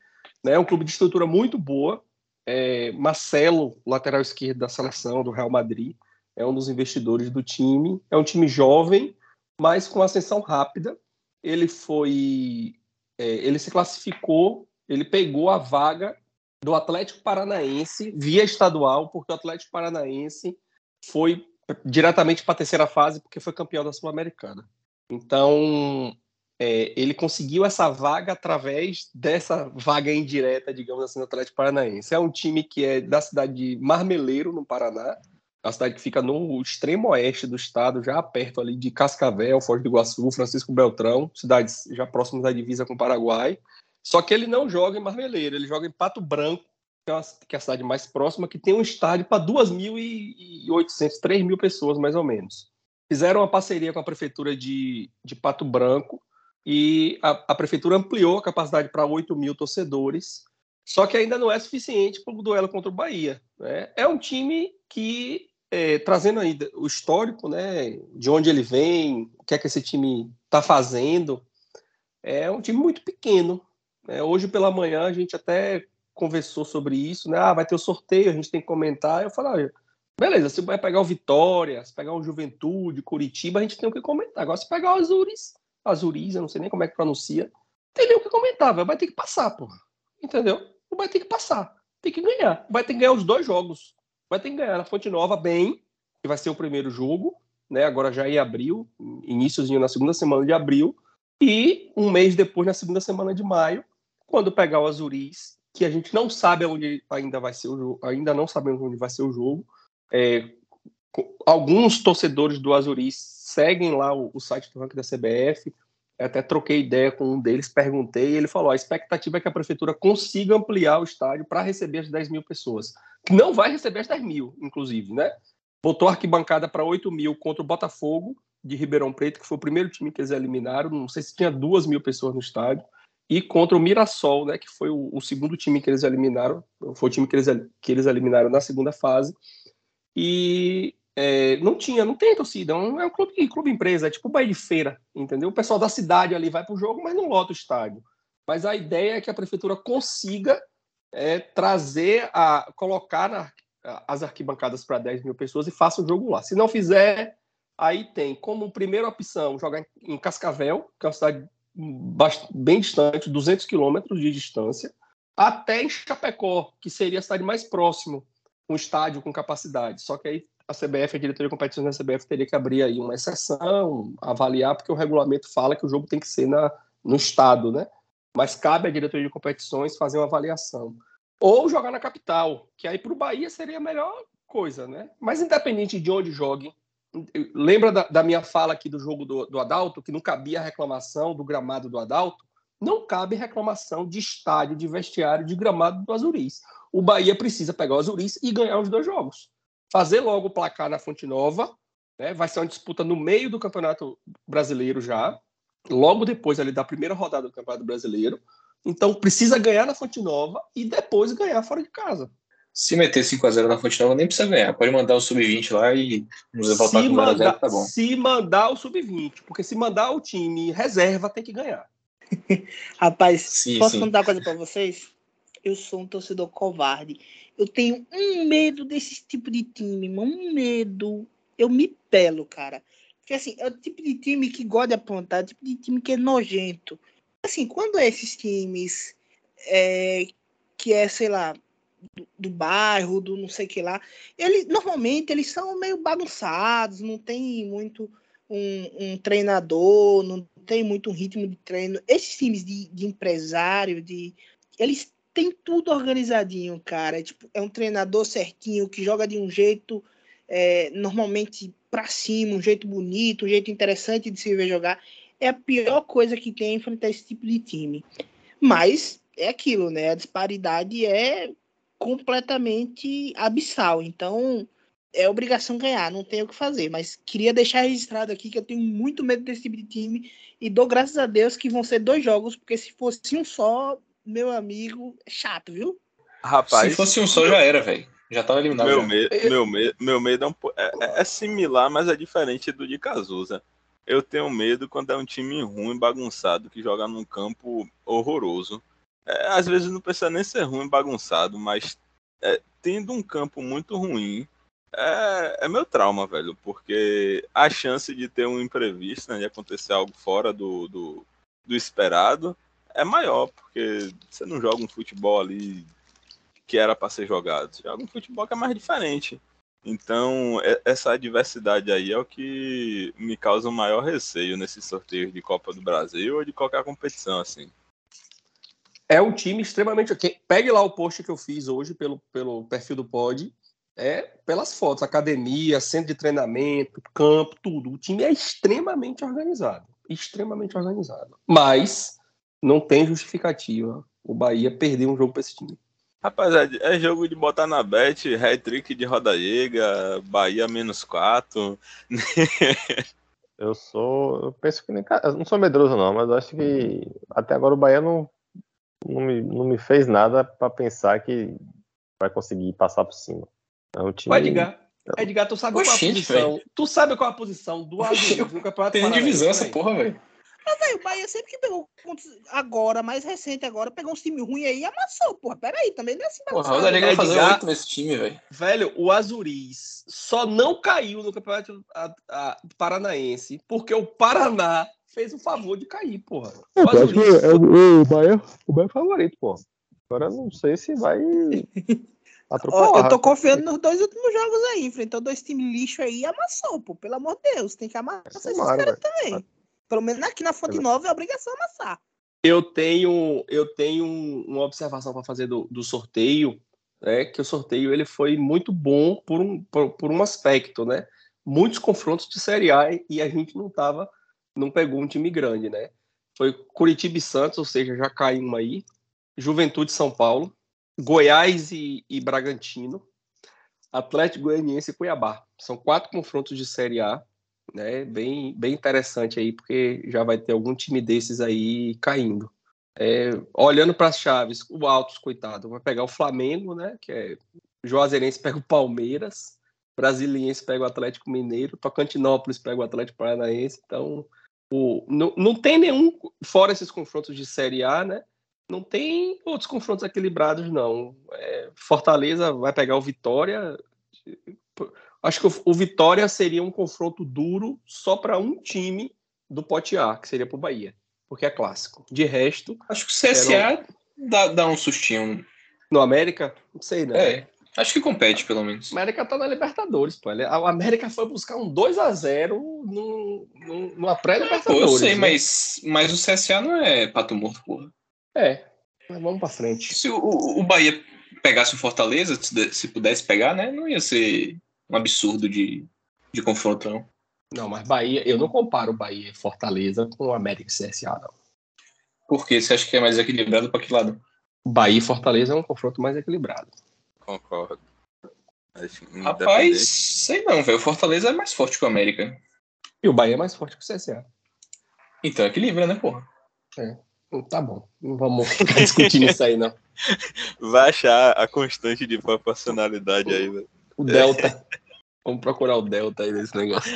[SPEAKER 5] Né? É um clube de estrutura muito boa. É, Marcelo, lateral esquerdo da seleção do Real Madrid, é um dos investidores do time. É um time jovem, mas com ascensão rápida. Ele foi. É, ele se classificou, ele pegou a vaga do Atlético Paranaense via estadual, porque o Atlético Paranaense foi diretamente para a terceira fase, porque foi campeão da Sul-Americana. Então, é, ele conseguiu essa vaga através dessa vaga indireta, digamos assim, do Atlético Paranaense. É um time que é da cidade de Marmeleiro, no Paraná, a cidade que fica no extremo oeste do estado, já perto ali de Cascavel, Foz do Iguaçu, Francisco Beltrão, cidades já próximas da divisa com o Paraguai. Só que ele não joga em Marmeleiro, ele joga em Pato Branco, que é, que é a cidade mais próxima, que tem um estádio para 2.800, 3 mil pessoas, mais ou menos. Fizeram uma parceria com a prefeitura de, de Pato Branco e a, a prefeitura ampliou a capacidade para 8 mil torcedores, só que ainda não é suficiente para o duelo contra o Bahia. Né? É um time que é, trazendo aí o histórico, né, de onde ele vem, o que é que esse time está fazendo, é um time muito pequeno. Né? Hoje pela manhã a gente até conversou sobre isso, né? Ah, vai ter o sorteio, a gente tem que comentar. Eu falei, ah, beleza, se vai pegar o Vitória, se pegar o Juventude, Curitiba, a gente tem o que comentar. Agora, se pegar o Azuris, Azuris, eu não sei nem como é que pronuncia, tem nem o que comentar, vai ter que passar, porra. Entendeu? Vai ter que passar, tem que ganhar. Vai ter que ganhar os dois jogos vai ter que ganhar na Fonte Nova bem, que vai ser o primeiro jogo, né? Agora já em abril, iníciozinho na segunda semana de abril, e um mês depois, na segunda semana de maio, quando pegar o Azuris, que a gente não sabe onde ainda vai ser o jogo, ainda não sabemos onde vai ser o jogo. É, alguns torcedores do Azuris seguem lá o, o site do ranking da CBF, até troquei ideia com um deles, perguntei, e ele falou: a expectativa é que a prefeitura consiga ampliar o estádio para receber as 10 mil pessoas. Que não vai receber as 10 mil, inclusive, né? Botou arquibancada para 8 mil contra o Botafogo de Ribeirão Preto, que foi o primeiro time que eles eliminaram. Não sei se tinha 2 mil pessoas no estádio. E contra o Mirassol, né? Que foi o, o segundo time que eles eliminaram. Foi o time que eles, que eles eliminaram na segunda fase. E é, não tinha, não tem torcida, é um, é clube, clube empresa, é tipo Bahia de Feira, entendeu? O pessoal da cidade ali vai para o jogo, mas não lota o estádio. Mas a ideia é que a prefeitura consiga é, trazer, a colocar na, as arquibancadas para 10 mil pessoas e faça o jogo lá. Se não fizer, aí tem como primeira opção jogar em Cascavel, que é uma cidade bem distante, 200 quilômetros de distância, até em Chapecó, que seria a cidade mais próxima, um estádio com capacidade. Só que aí a CBF, a diretoria de competições da CBF, teria que abrir aí uma exceção, avaliar, porque o regulamento fala que o jogo tem que ser na, no estado, né? Mas cabe à diretoria de competições fazer uma avaliação. Ou jogar na capital, que aí para o Bahia seria a melhor coisa, né? Mas independente de onde jogue, lembra da, da minha fala aqui do jogo do, do Adalto, que não cabia reclamação do gramado do Adalto? Não cabe reclamação de estádio, de vestiário, de gramado do Azuris. O Bahia precisa pegar o Azuris e ganhar os dois jogos fazer logo o placar na Fonte Nova, né? vai ser uma disputa no meio do Campeonato Brasileiro já, logo depois ali da primeira rodada do Campeonato Brasileiro. Então precisa ganhar na Fonte Nova e depois ganhar fora de casa.
[SPEAKER 6] Se meter 5x0 na Fonte Nova, nem precisa ganhar. Pode mandar o sub-20 lá e nos voltar se com 0x0, tá bom.
[SPEAKER 5] Se mandar o sub-20, porque se mandar o time reserva, tem que ganhar.
[SPEAKER 3] Rapaz, sim, posso sim. contar uma coisa pra vocês? eu sou um torcedor covarde. Eu tenho um medo desse tipo de time, mano. Um medo. Eu me pelo, cara. Porque assim, é o tipo de time que gosta de apontar, é o tipo de time que é nojento. Assim, quando é esses times é, que é, sei lá, do, bairro, do não sei que lá, eles normalmente eles são meio bagunçados, não tem muito um, um, treinador, não tem muito um ritmo de treino. Esses times de, de empresário, de eles têm tudo organizadinho, cara. É, tipo, é um treinador certinho que joga de um jeito é, normalmente para cima, um jeito bonito, um jeito interessante de se ver jogar. É a pior coisa que tem enfrentar esse tipo de time. Mas é aquilo, né? A disparidade é completamente abissal. Então, é obrigação ganhar, não tem o que fazer. Mas queria deixar registrado aqui que eu tenho muito medo desse tipo de time e dou graças a Deus que vão ser dois jogos, porque se fosse um só, meu amigo, é chato, viu?
[SPEAKER 2] Rapaz.
[SPEAKER 6] Se fosse um só, já era, velho. Já tava eliminado.
[SPEAKER 2] Meu,
[SPEAKER 6] já.
[SPEAKER 2] me, meu, me, meu medo é, um, é, é, similar, mas é diferente do de Cazuza. Eu tenho medo quando é um time ruim, bagunçado, que joga num campo horroroso. É, às vezes não precisa nem ser ruim, bagunçado, mas é, tendo um campo muito ruim, é, é, meu trauma, velho, porque a chance de ter um imprevisto, né, de acontecer algo fora do, do, do esperado, é maior, porque você não joga um futebol ali que era para ser jogado, você joga um futebol que é mais diferente. Então, essa adversidade aí é o que me causa o maior receio nesses sorteios de Copa do Brasil ou de qualquer competição, assim
[SPEAKER 5] é um time extremamente. Pegue lá o post que eu fiz hoje pelo, pelo perfil do Pod. É pelas fotos, academia, centro de treinamento, campo, tudo. O time é extremamente organizado. Extremamente organizado. Mas não tem justificativa o Bahia perder um jogo para esse time.
[SPEAKER 2] Rapaz, é, é jogo de botar na bet, hat-trick de Rodaíga, Bahia menos 4.
[SPEAKER 4] eu sou. Eu penso que nem. Eu não sou medroso, não, mas eu acho que até agora o Bahia não não me, não me fez nada para pensar que vai conseguir passar por cima. É um time...
[SPEAKER 5] O Edgar, Edgar, tu sabe Oxente, qual é a posição? Véio. Tu sabe qual é a posição do Azul
[SPEAKER 6] no Campeonato Tem divisão essa porra, velho.
[SPEAKER 3] Mas, velho, o Bahia sempre que pegou agora, mais recente agora, pegou uns times ruins aí e amassou, porra. Peraí, também não é assim
[SPEAKER 6] Porra, o Rodrigo vai fazer oito nesse time, velho.
[SPEAKER 5] Velho, o Azuris só não caiu no Campeonato a, a, Paranaense porque o Paraná fez o favor de cair, porra.
[SPEAKER 4] É, eu acho que é, o, o, Bahia, o Bahia é favorito, pô. Agora não sei se vai
[SPEAKER 3] atropelar. eu tô confiando nos dois últimos jogos aí. Enfrentou dois times lixo aí e amassou, pô. Pelo amor de Deus, tem que amassar esses caras também. Pelo menos aqui na Fonte Nova é obrigação amassar.
[SPEAKER 5] Eu tenho, eu tenho uma observação para fazer do, do sorteio, né? Que o sorteio ele foi muito bom por um, por, por um aspecto, né? Muitos confrontos de Série A e a gente não tava não pegou um time grande, né? Foi Curitiba e Santos, ou seja, já caiu uma aí. Juventude São Paulo, Goiás e, e Bragantino, Atlético Goianiense e Cuiabá. São quatro confrontos de Série A, né? Bem, bem interessante aí, porque já vai ter algum time desses aí caindo. É, olhando para as chaves, o Altos, coitado, vai pegar o Flamengo, né? Que é Juazeirense pega o Palmeiras, Brasiliense pega o Atlético Mineiro, Tocantinópolis pega o Atlético Paranaense, então o, não, não tem nenhum, fora esses confrontos de Série A, né? Não tem outros confrontos equilibrados, não. É, Fortaleza vai pegar o Vitória. Acho que o, o Vitória seria um confronto duro só para um time do Pote A, que seria para o Bahia, porque é clássico. De resto.
[SPEAKER 6] Acho que o CSA um... dá, dá um sustinho.
[SPEAKER 5] No América? Não sei, né?
[SPEAKER 6] É. Acho que compete, pelo menos.
[SPEAKER 5] O América tá na Libertadores, pô. O América foi buscar um 2x0 no, no, numa pré-Libertadores.
[SPEAKER 6] Eu sei, né? mas, mas o CSA não é pato morto, porra.
[SPEAKER 5] É, mas vamos pra frente.
[SPEAKER 6] Se o, o Bahia pegasse o Fortaleza, se pudesse pegar, né, não ia ser um absurdo de, de confronto, não.
[SPEAKER 5] Não, mas Bahia, eu não comparo o Bahia e Fortaleza com o América e CSA, não.
[SPEAKER 6] Por quê? Você acha que é mais equilibrado para que lado?
[SPEAKER 5] Bahia e Fortaleza é um confronto mais equilibrado.
[SPEAKER 2] Concordo.
[SPEAKER 6] Rapaz, sei não, velho. O Fortaleza é mais forte que o América.
[SPEAKER 5] E o Bahia é mais forte que o CSA.
[SPEAKER 6] Então equilibra, né, porra?
[SPEAKER 5] É. Tá bom. Não vamos ficar discutindo isso aí, não.
[SPEAKER 2] Vai achar a constante de proporcionalidade aí, velho.
[SPEAKER 5] O Delta. Vamos procurar o Delta aí nesse negócio.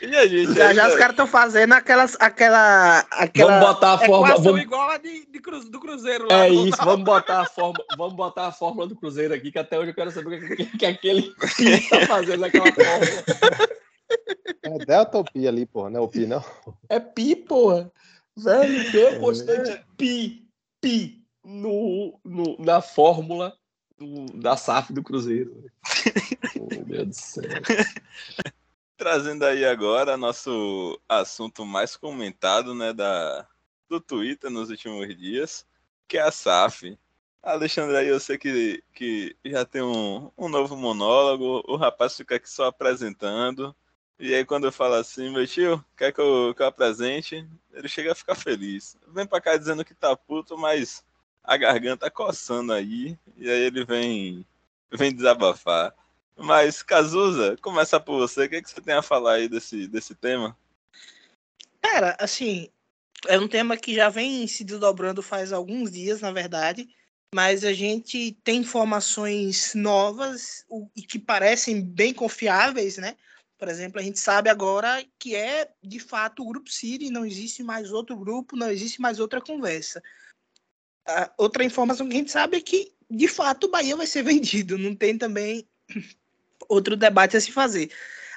[SPEAKER 2] E a gente
[SPEAKER 3] Já já os caras estão fazendo aquelas, aquela, aquela
[SPEAKER 5] Vamos botar a fórmula. Vamos,
[SPEAKER 3] igual a de, de Cru- do Cruzeiro lá.
[SPEAKER 5] é
[SPEAKER 3] do
[SPEAKER 5] isso,
[SPEAKER 3] Ronaldo.
[SPEAKER 5] vamos botar, a fórmula, vamos botar a fórmula do Cruzeiro aqui, que até hoje eu quero saber o que, que, que aquele pi tá fazendo naquela fórmula.
[SPEAKER 4] É delta ou pi ali, porra, não é o pi, não?
[SPEAKER 5] É pi, porra. Velho, meu constante é pi, pi no, no, na fórmula do, da SAF do Cruzeiro. Meu Deus do céu.
[SPEAKER 2] Trazendo aí agora nosso assunto mais comentado, né, da, do Twitter nos últimos dias, que é a SAF. Alexandre aí, eu sei que, que já tem um, um novo monólogo, o rapaz fica aqui só apresentando, e aí quando eu falo assim, meu tio, quer que eu, que eu apresente? Ele chega a ficar feliz. Vem pra cá dizendo que tá puto, mas a garganta coçando aí, e aí ele vem, vem desabafar. Mas, Cazuza, começar por você, o que, é que você tem a falar aí desse, desse tema?
[SPEAKER 3] Cara, assim, é um tema que já vem se desdobrando faz alguns dias, na verdade, mas a gente tem informações novas e que parecem bem confiáveis, né? Por exemplo, a gente sabe agora que é, de fato, o Grupo City, não existe mais outro grupo, não existe mais outra conversa. Outra informação que a gente sabe é que, de fato, o Bahia vai ser vendido, não tem também outro debate a se fazer.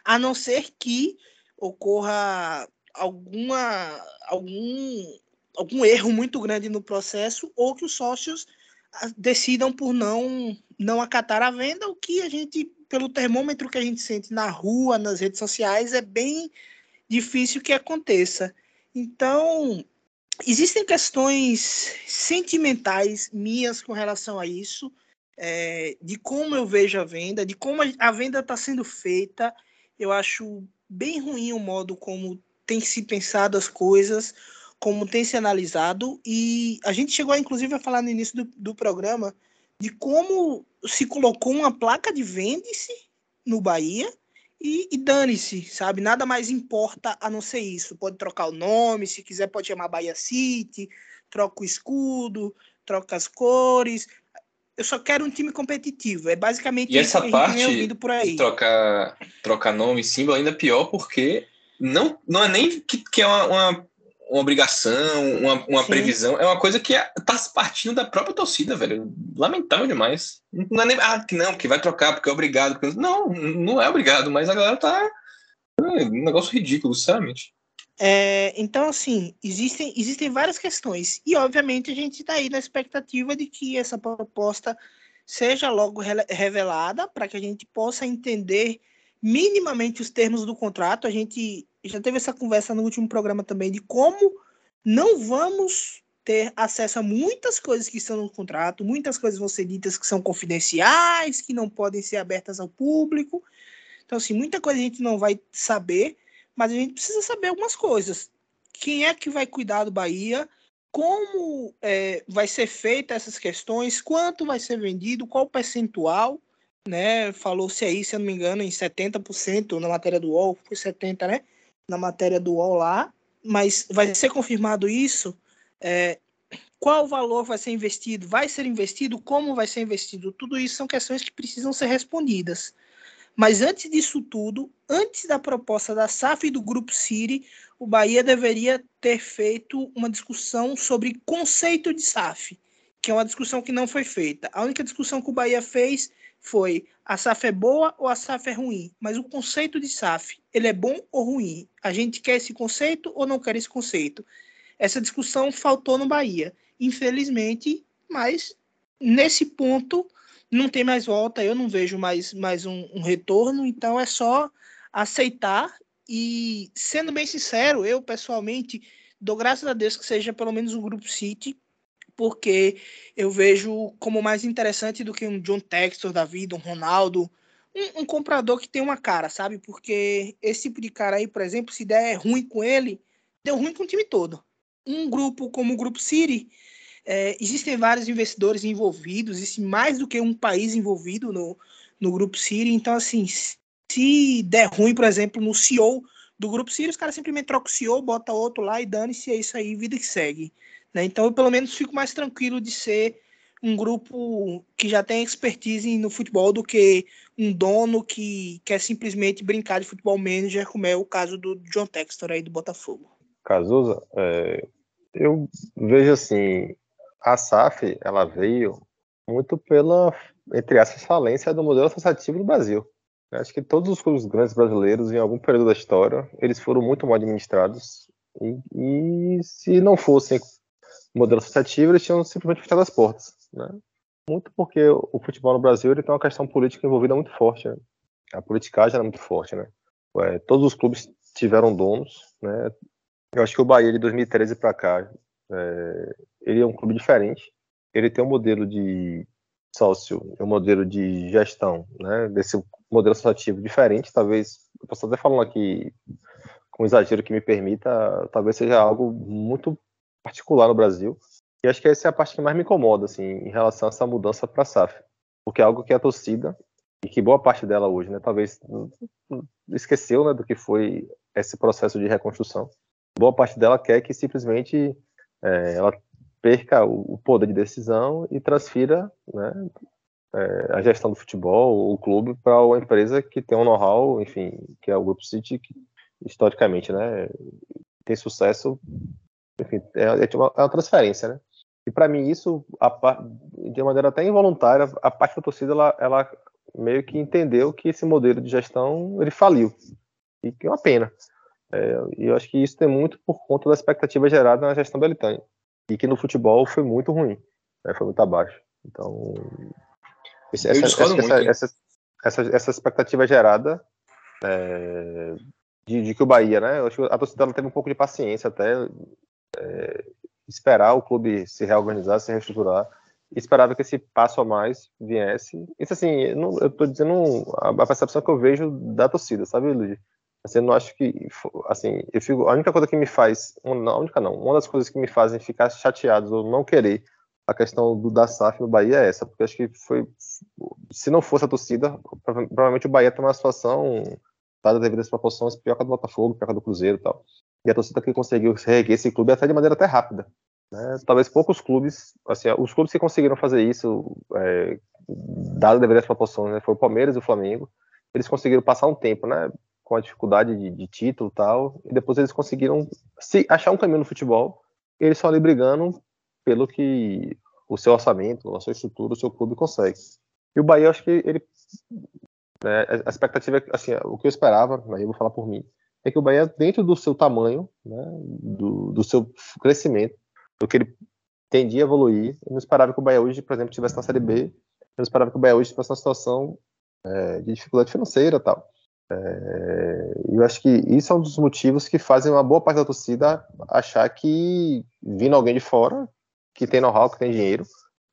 [SPEAKER 3] A não ser que ocorra alguma algum algum erro muito grande no processo ou que os sócios ah, decidam por não não acatar a venda, o que a gente pelo termômetro que a gente sente na rua, nas redes sociais, é bem difícil que aconteça. Então, existem questões sentimentais minhas com relação a isso, é, de como eu vejo a venda, de como a- venda está sendo feita. Eu acho bem ruim o modo como tem se pensado as coisas, como tem se analisado, e a gente chegou, inclusive, a falar no início do, do programa de como se colocou uma placa de vende-se no Bahia e, e dane-se, sabe? Nada mais importa a não ser isso. Pode trocar o nome, se quiser pode chamar Bahia City, troca o escudo, troca as cores. Eu só quero um time competitivo. É basicamente
[SPEAKER 6] E
[SPEAKER 3] isso
[SPEAKER 6] essa parte
[SPEAKER 3] por aí.
[SPEAKER 6] trocar, trocar nome e símbolo ainda é pior porque não, não é nem que, que é uma, uma, uma obrigação, uma, uma
[SPEAKER 3] Sim.
[SPEAKER 6] previsão, é uma coisa que é, tá partindo da própria torcida, velho. Lamentável demais. Não é nem, ah, que não, que vai trocar porque é obrigado. porque- Não, não é obrigado, mas a galera tá. É um negócio ridículo, sinceramente.
[SPEAKER 3] É, então, assim, existem, existem várias questões. E, obviamente, a gente está aí na expectativa de que essa proposta seja logo revelada para que a gente possa entender minimamente os termos do contrato. A gente já teve essa conversa no último programa também de como não vamos ter acesso a muitas coisas que estão no contrato, muitas coisas vão ser ditas que são confidenciais, que não podem ser abertas ao público. Então, assim, muita coisa a gente não vai saber mas a gente precisa saber algumas coisas. Quem é que vai cuidar do Bahia? Como é, vai ser feita essas questões? Quanto vai ser vendido? Qual o percentual? Né? Falou-se aí, se eu não me engano, em 70% na matéria do UOL, foi 70%, né? Na matéria do UOL lá. Mas vai ser confirmado isso? É, qual valor vai ser investido? Vai ser investido? Como vai ser investido? Tudo isso são questões que precisam ser respondidas. Mas antes disso tudo, antes da proposta da SAF e do Grupo City, o Bahia deveria ter feito uma discussão sobre conceito de SAF, que é uma discussão que não foi feita. A única discussão que o Bahia fez foi a SAF é boa ou a SAF é ruim, mas o conceito de SAF, ele é bom ou ruim? A gente quer esse conceito ou não quer esse conceito? Essa discussão faltou no Bahia, infelizmente, mas nesse ponto não tem mais volta, eu não vejo mais, mais um, um retorno, então é só aceitar e, sendo bem sincero, eu pessoalmente dou graças a Deus que seja pelo menos o Grupo City, porque eu vejo como mais interessante do que um John Textor da vida, um Ronaldo, um, um comprador que tem uma cara, sabe? Porque esse tipo de cara aí, por exemplo, se der ruim com ele, deu ruim com o time todo. Um grupo como o Grupo City, é, existem vários investidores envolvidos, existe mais do que um país envolvido no, no Grupo City. Então, assim, se der ruim, por exemplo, no CEO do Grupo City, os caras simplesmente trocam o CEO, bota outro lá e dane-se, é isso aí, vida que segue. Né? Então, eu pelo menos fico mais tranquilo de ser um grupo que já tem expertise no futebol do que um dono que quer simplesmente brincar de futebol manager, como é o caso do John Textor aí do Botafogo.
[SPEAKER 4] Cazuza, é, eu vejo assim, a SAF, ela veio muito pela, entre aspas, falência do modelo associativo do Brasil. Eu acho que todos os clubes grandes brasileiros, em algum período da história, eles foram muito mal administrados. E, e se não fossem modelo associativo, eles tinham simplesmente fechado as portas. Né? Muito porque o futebol no Brasil ele tem uma questão política envolvida muito forte. Né? A politicagem era muito forte. Né? É, todos os clubes tiveram donos. Né? Eu acho que o Bahia de 2013 para cá, é, ele é um clube diferente. Ele tem um modelo de sócio, um modelo de gestão, né? desse modelo associativo diferente. Talvez, eu posso até falando aqui com exagero que me permita, talvez seja algo muito particular no Brasil. E acho que essa é a parte que mais me incomoda, assim, em relação a essa mudança para a SAF. Porque é algo que a torcida, e que boa parte dela hoje, né, talvez esqueceu né, do que foi esse processo de reconstrução. Boa parte dela quer que simplesmente é, ela perca o, poder de decisão e transfira né, é, a gestão do futebol, o clube, para uma empresa que tem um know-how, enfim, que é o Grupo City, que historicamente né, tem sucesso enfim, é, é, uma, é uma transferência, né? E para mim isso, a, de maneira até involuntária, a parte da torcida ela, ela, meio que entendeu que esse modelo de gestão ele faliu e que é uma pena. É, e eu acho que isso tem muito por conta da expectativa gerada na gestão da e que no futebol foi muito ruim, né? foi muito abaixo. Então essa, essa, essa, essa, essa, expectativa gerada é, de, de, que o Bahia, né? Eu acho que a torcida teve um pouco de paciência até é, esperar o clube se reorganizar, se reestruturar, esperava que esse passo a mais viesse. Isso assim, não, eu estou dizendo a, a, percepção que eu vejo da torcida, sabe, Luiz? Assim, eu não acho que, assim, eu fico, a única coisa que me faz, não, a única não, uma das coisas que me fazem ficar chateados ou não querer a questão do da SAF no Bahia é essa, porque acho que foi, se não fosse a torcida, provavelmente o Bahia tem uma situação, dada devido às proporções, pior que a do Botafogo, pior que a do Cruzeiro e tal e a torcida que conseguiu reerguer esse clube até de maneira até rápida. Né? Talvez poucos clubes, assim, os clubes que conseguiram fazer isso, é, dado deveras proporções, né, foi o Palmeiras e o Flamengo, eles conseguiram passar um tempo, né, com a dificuldade de, de título e tal, e depois eles conseguiram se achar um caminho no futebol, eles estão ali brigando pelo que o seu orçamento, a sua estrutura, o seu clube consegue. E o Bahia, acho que ele, né, a expectativa, assim, o que eu esperava, aí eu vou falar por mim, é que o Bahia, dentro do seu tamanho, né, do, do, seu crescimento, do que ele tendia a evoluir, eu não esperava que o Bahia hoje, por exemplo, estivesse na Série B, eu não esperava que o Bahia hoje estivesse numa situação é, de dificuldade financeira tal. É, eu acho que isso é um dos motivos que fazem uma boa parte da torcida achar que, vindo alguém de fora, que tem know-how, que tem dinheiro,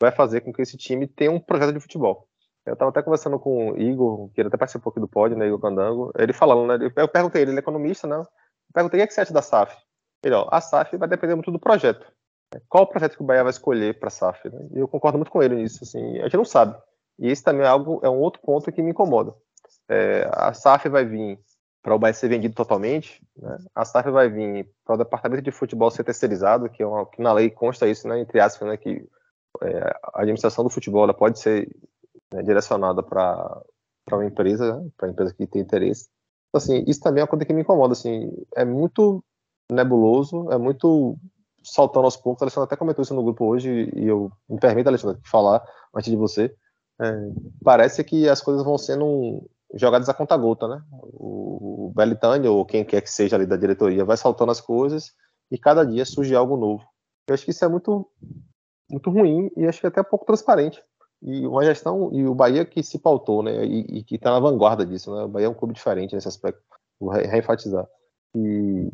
[SPEAKER 4] vai fazer com que esse time tenha um projeto de futebol. Eu estava até conversando com o Igor, que ele até participou aqui do pódio, né, Igor Candango, ele falando, né, eu perguntei ele, é economista, né, eu perguntei o que, é que da SAF? Ele, ó, a SAF vai depender muito do projeto. Qual o projeto que o Bahia vai escolher para a SAF? Né? E eu concordo muito com ele nisso, assim, a gente não sabe. E esse também é algo, é um outro ponto que me incomoda. É, a SAF vai vir para o Bahia ser vendido totalmente, né? a SAF vai vir para o departamento de futebol ser terceirizado, que, é uma, que na lei consta isso, né, entre aspas, né, que é, a administração do futebol pode ser né, direcionada para uma empresa, né, para empresa que tem interesse. Então, assim, isso também é uma coisa que me incomoda, assim, é muito nebuloso, é muito saltando aos poucos. A Alexandre até comentou isso no grupo hoje e eu me permito, Alexandre, falar antes de você. É, parece que as coisas vão sendo jogadas a conta gota, né? O Belitânia ou quem quer que seja ali da diretoria vai saltando as coisas e cada dia surge algo novo. Eu acho que isso é muito muito ruim e acho que até pouco transparente. E uma gestão e o Bahia que se pautou, né, e, e que está na vanguarda disso, né, o Bahia é um clube diferente nesse aspecto, vou reenfatizar, e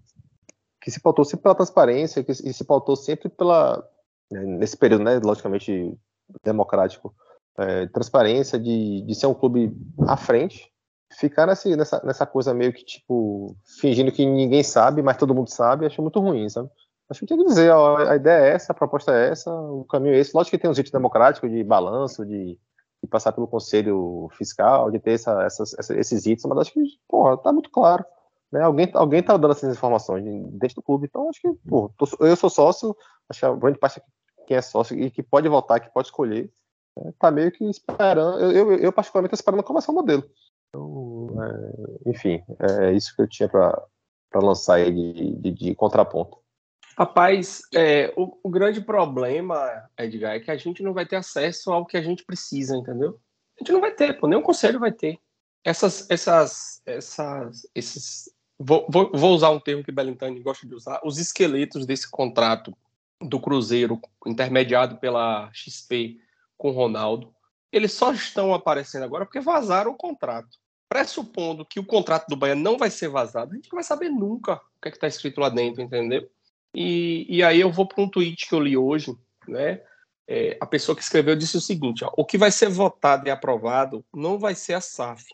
[SPEAKER 4] que se pautou sempre pela transparência, que se pautou sempre pela, né, nesse período, né, logicamente democrático, é, transparência de, de ser um clube à frente, ficar nessa, nessa, nessa coisa meio que, tipo, fingindo que ninguém sabe, mas todo mundo sabe, acho muito ruim, sabe? Acho que tinha que dizer, ó, a ideia é essa, a proposta é essa, o caminho é esse. Lógico que tem um jeito democrático de balanço, de, de passar pelo conselho fiscal, de ter essa, essas, esses itens, mas acho que, porra, tá muito claro. Né? Alguém, alguém tá dando essas informações dentro do clube, então acho que, porra, eu sou sócio, acho que a grande parte quem é sócio e que pode votar, que pode escolher, é, tá meio que esperando. Eu, eu, eu particularmente, estou esperando começar o modelo. Então, é, enfim, é isso que eu tinha para lançar aí de, de, de contraponto.
[SPEAKER 5] Rapaz, é, o, o, grande problema, Edgar, é que a gente não vai ter acesso ao que a gente precisa, entendeu? A gente não vai ter, pô, nenhum conselho vai ter. Essas, essas, essas, esses, vou, vou, vou usar um termo que Belintani gosta de usar, os esqueletos desse contrato do Cruzeiro, intermediado pela XP com o Ronaldo, eles só estão aparecendo agora porque vazaram o contrato. Pressupondo que o contrato do Bahia não vai ser vazado, a gente não vai saber nunca o que é está escrito lá dentro, entendeu? E, e aí eu vou para um tweet que eu li hoje, né? É, a pessoa que escreveu disse o seguinte: ó, o que vai ser votado e aprovado não vai ser a SAF,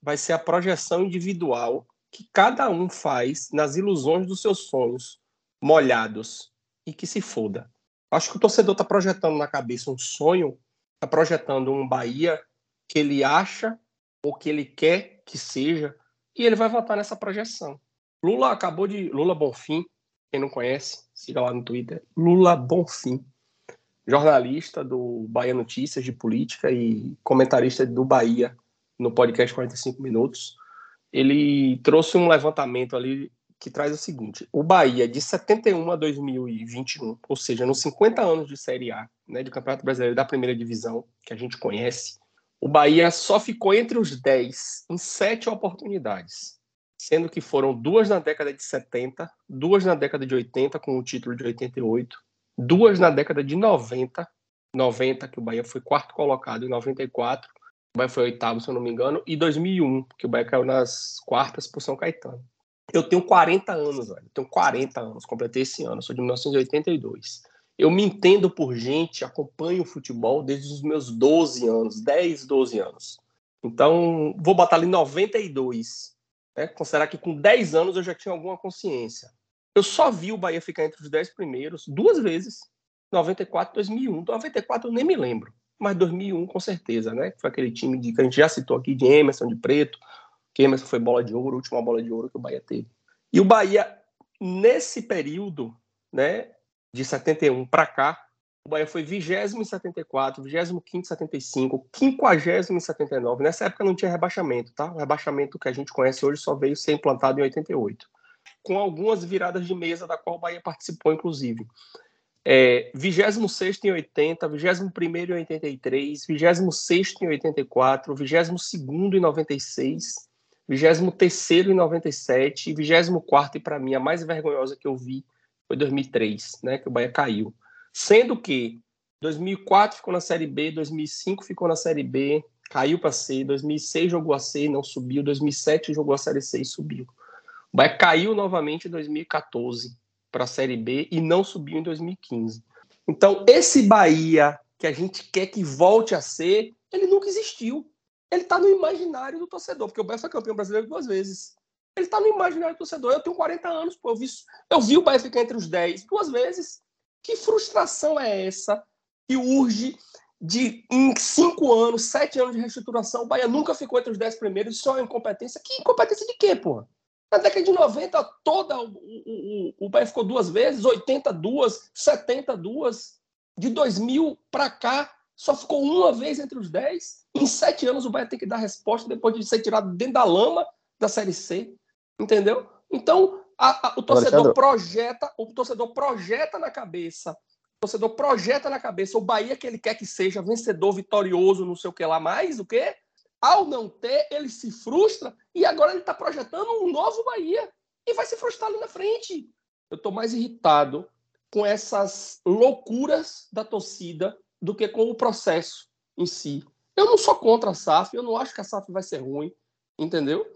[SPEAKER 5] vai ser a projeção individual que cada um faz nas ilusões dos seus sonhos, molhados, e que se foda. Acho que o torcedor está projetando na cabeça um sonho, está projetando um Bahia que ele acha ou que ele quer que seja, e ele vai votar nessa projeção. Lula acabou de. Lula Bonfim quem não conhece, siga lá no Twitter. Lula Bonfim, jornalista do Bahia Notícias de política e comentarista do Bahia no podcast 45 Minutos. Ele trouxe um levantamento ali que traz o seguinte: o Bahia, de 71 a 2021, ou seja, nos 50 anos de Série A, né, de Campeonato Brasileiro da Primeira Divisão, que a gente conhece, o Bahia só ficou entre os 10 em sete oportunidades sendo que foram duas na década de 70, duas na década de 80 com o título de 88, duas na década de 90, 90 que o Bahia foi quarto colocado, em 94 o Bahia foi oitavo, se eu não me engano, e 2001 que o Bahia caiu nas quartas por São Caetano. Eu tenho 40 anos, velho. Eu tenho 40 anos, completei esse ano, sou de 1982. Eu me entendo por gente, acompanho o futebol desde os meus 12 anos, 10, 12 anos. Então, vou botar ali 92 né? Considerar que com 10 anos eu já tinha alguma consciência. Eu só vi o Bahia ficar entre os 10 primeiros duas vezes, 94 2001. 94 eu nem me lembro, mas 2001 com certeza, né? Foi aquele time de, que a gente já citou aqui, de Emerson, de Preto, que Emerson foi bola de ouro, última bola de ouro que o Bahia teve. E o Bahia, nesse período, né, de 71 para cá, o Bahia foi 20 em 74, 25 em 75, 50 em 79. Nessa época não tinha rebaixamento, tá? O rebaixamento que a gente conhece hoje só veio ser implantado em 88. Com algumas viradas de mesa, da qual o Bahia participou, inclusive. É, 26 em 80, 21 em 83, 26 em 84, 22 em 96, 23 em 97 e 24 e para mim a mais vergonhosa que eu vi foi 2003, né, que o Bahia caiu. Sendo que 2004 ficou na Série B, 2005 ficou na Série B, caiu para C, 2006 jogou a C, não subiu, 2007 jogou a Série C e subiu. O Bahia caiu novamente em 2014 para a Série B e não subiu em 2015. Então, esse Bahia que a gente quer que volte a ser, ele nunca existiu. Ele está no imaginário do torcedor, porque o Bahia foi campeão brasileiro duas vezes. Ele está no imaginário do torcedor. Eu tenho 40 anos, pô, eu vi, eu vi o Bahia ficar entre os 10 duas vezes. Que frustração é essa que urge de em cinco anos, sete anos de reestruturação, o Bahia nunca ficou entre os dez primeiros, só incompetência. Que incompetência de quê, porra? Na década de 90, toda o, o, o Bahia ficou duas vezes, 82, 72. De 2000 para cá, só ficou uma vez entre os dez. Em sete anos, o Bahia tem que dar resposta depois de ser tirado dentro da lama da Série C. Entendeu? Então, a, a, o torcedor Alexandre. projeta, o torcedor projeta na cabeça, o torcedor projeta na cabeça o Bahia que ele quer que seja vencedor, vitorioso, não sei o que lá mais, o quê? Ao não ter, ele se frustra e agora ele está projetando um novo Bahia e vai se frustrar ali na frente. Eu estou mais irritado com essas loucuras da torcida do que com o processo em si. Eu não sou contra a SAF, eu não acho que a SAF vai ser ruim, entendeu?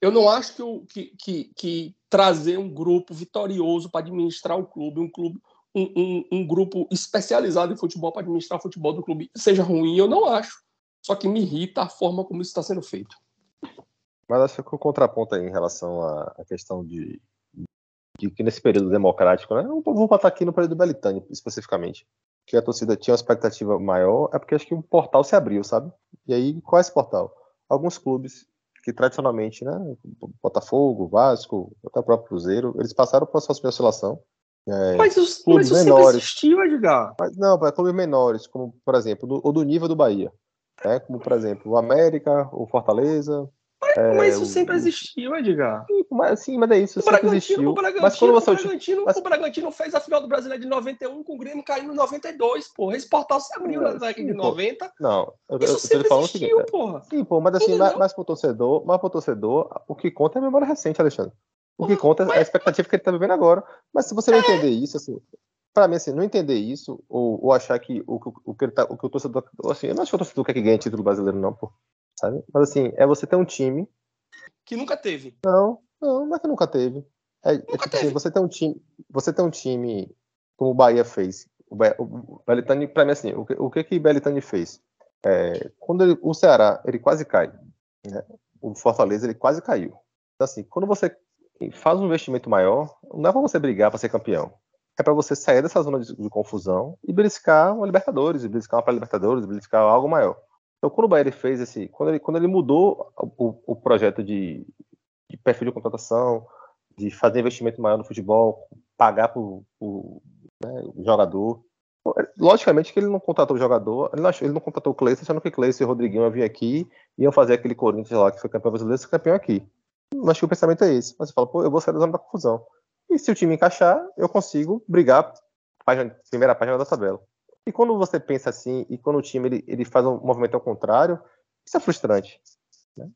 [SPEAKER 5] Eu não acho que, que, que, que trazer um grupo vitorioso para administrar o clube, um clube, um, um, um grupo especializado em futebol para administrar o futebol do clube seja ruim, eu não acho. Só que me irrita a forma como isso está sendo feito.
[SPEAKER 4] Mas acho que o contraponto aí em relação à questão de, de que nesse período democrático, né? Vou botar aqui no período Belitani, especificamente, que a torcida tinha uma expectativa maior, é porque acho que um portal se abriu, sabe? E aí, qual é esse portal? Alguns clubes que tradicionalmente, né, Botafogo, Vasco, até o próprio Cruzeiro, eles passaram por um processo de oscilação É,
[SPEAKER 5] Mas, os,
[SPEAKER 4] clubes
[SPEAKER 5] mas
[SPEAKER 4] menores.
[SPEAKER 5] existiu, Edgar.
[SPEAKER 4] Mas não, para clubes menores, como por exemplo, do, ou do nível do Bahia. Né? Como, por exemplo, o América, o Fortaleza. É,
[SPEAKER 5] mas isso
[SPEAKER 4] o-
[SPEAKER 5] sempre existiu, Edgar.
[SPEAKER 4] Sim, Mas, sim, mas é isso,
[SPEAKER 5] O
[SPEAKER 4] sempre
[SPEAKER 5] Bragantino,
[SPEAKER 4] existiu.
[SPEAKER 5] o Bragantino,
[SPEAKER 4] Mas quando você.
[SPEAKER 5] o, Bragantino,
[SPEAKER 4] mas-
[SPEAKER 5] o Bragantino fez a final do Brasileiro de 91 com o Grêmio caindo em 92, porra. Esse portal se abriu na década de
[SPEAKER 4] pô.
[SPEAKER 5] 90.
[SPEAKER 4] Não, eu,
[SPEAKER 5] Isso
[SPEAKER 4] eu
[SPEAKER 5] sempre
[SPEAKER 4] falando o seguinte.
[SPEAKER 5] existiu, porra.
[SPEAKER 4] Sim, pô, mas assim, mais, mais pro torcedor, mais pro torcedor, o que conta é a memória recente, Alexandre. O que conta é a expectativa que ele tá vivendo agora. Mas se você não entender isso, assim, pra mim, assim, não entender isso, ou, ou achar que o, que- o, que ele tá, o que o torcedor. Assim, eu não acho que o torcedor quer que ganhe título brasileiro, não, pô. Sabe? Mas assim, é você ter um time.
[SPEAKER 5] Que nunca teve.
[SPEAKER 4] Não, não, não é que nunca teve. É, é tipo
[SPEAKER 5] teve.
[SPEAKER 4] assim, você tem um time. Você tem um time como o Bahia fez. O, Ba- o Belitani, pra mim, assim, o que o que, que Belitani fez? É, quando ele- o Ceará, ele quase cai. né? O Fortaleza, ele quase caiu. Então, assim, quando você faz um investimento maior, não é pra você brigar para ser campeão. É para você sair dessa zona de, de confusão e beliscar uma Libertadores, e beliscar uma pré-Libertadores, e beliscar algo maior. Então, quando o Bahia fez esse. Quando ele, quando ele mudou o, o projeto de, de perfil de contratação, de fazer investimento maior no futebol, pagar pro né, o jogador. Logicamente que ele não contratou o jogador, ele não, ele não contratou o Cleiton, achando que Cleiton e o Rodriguinho iam vir aqui e iam fazer aquele Corinthians lá que foi campeão brasileiro ser campeão aqui. Mas acho que o pensamento é esse. Mas você fala, pô, eu vou sair da zona da confusão. E se o time encaixar, eu consigo brigar página, primeira página da tabela. E quando você pensa assim, e quando o time ele, ele faz um movimento ao contrário, isso é frustrante. né?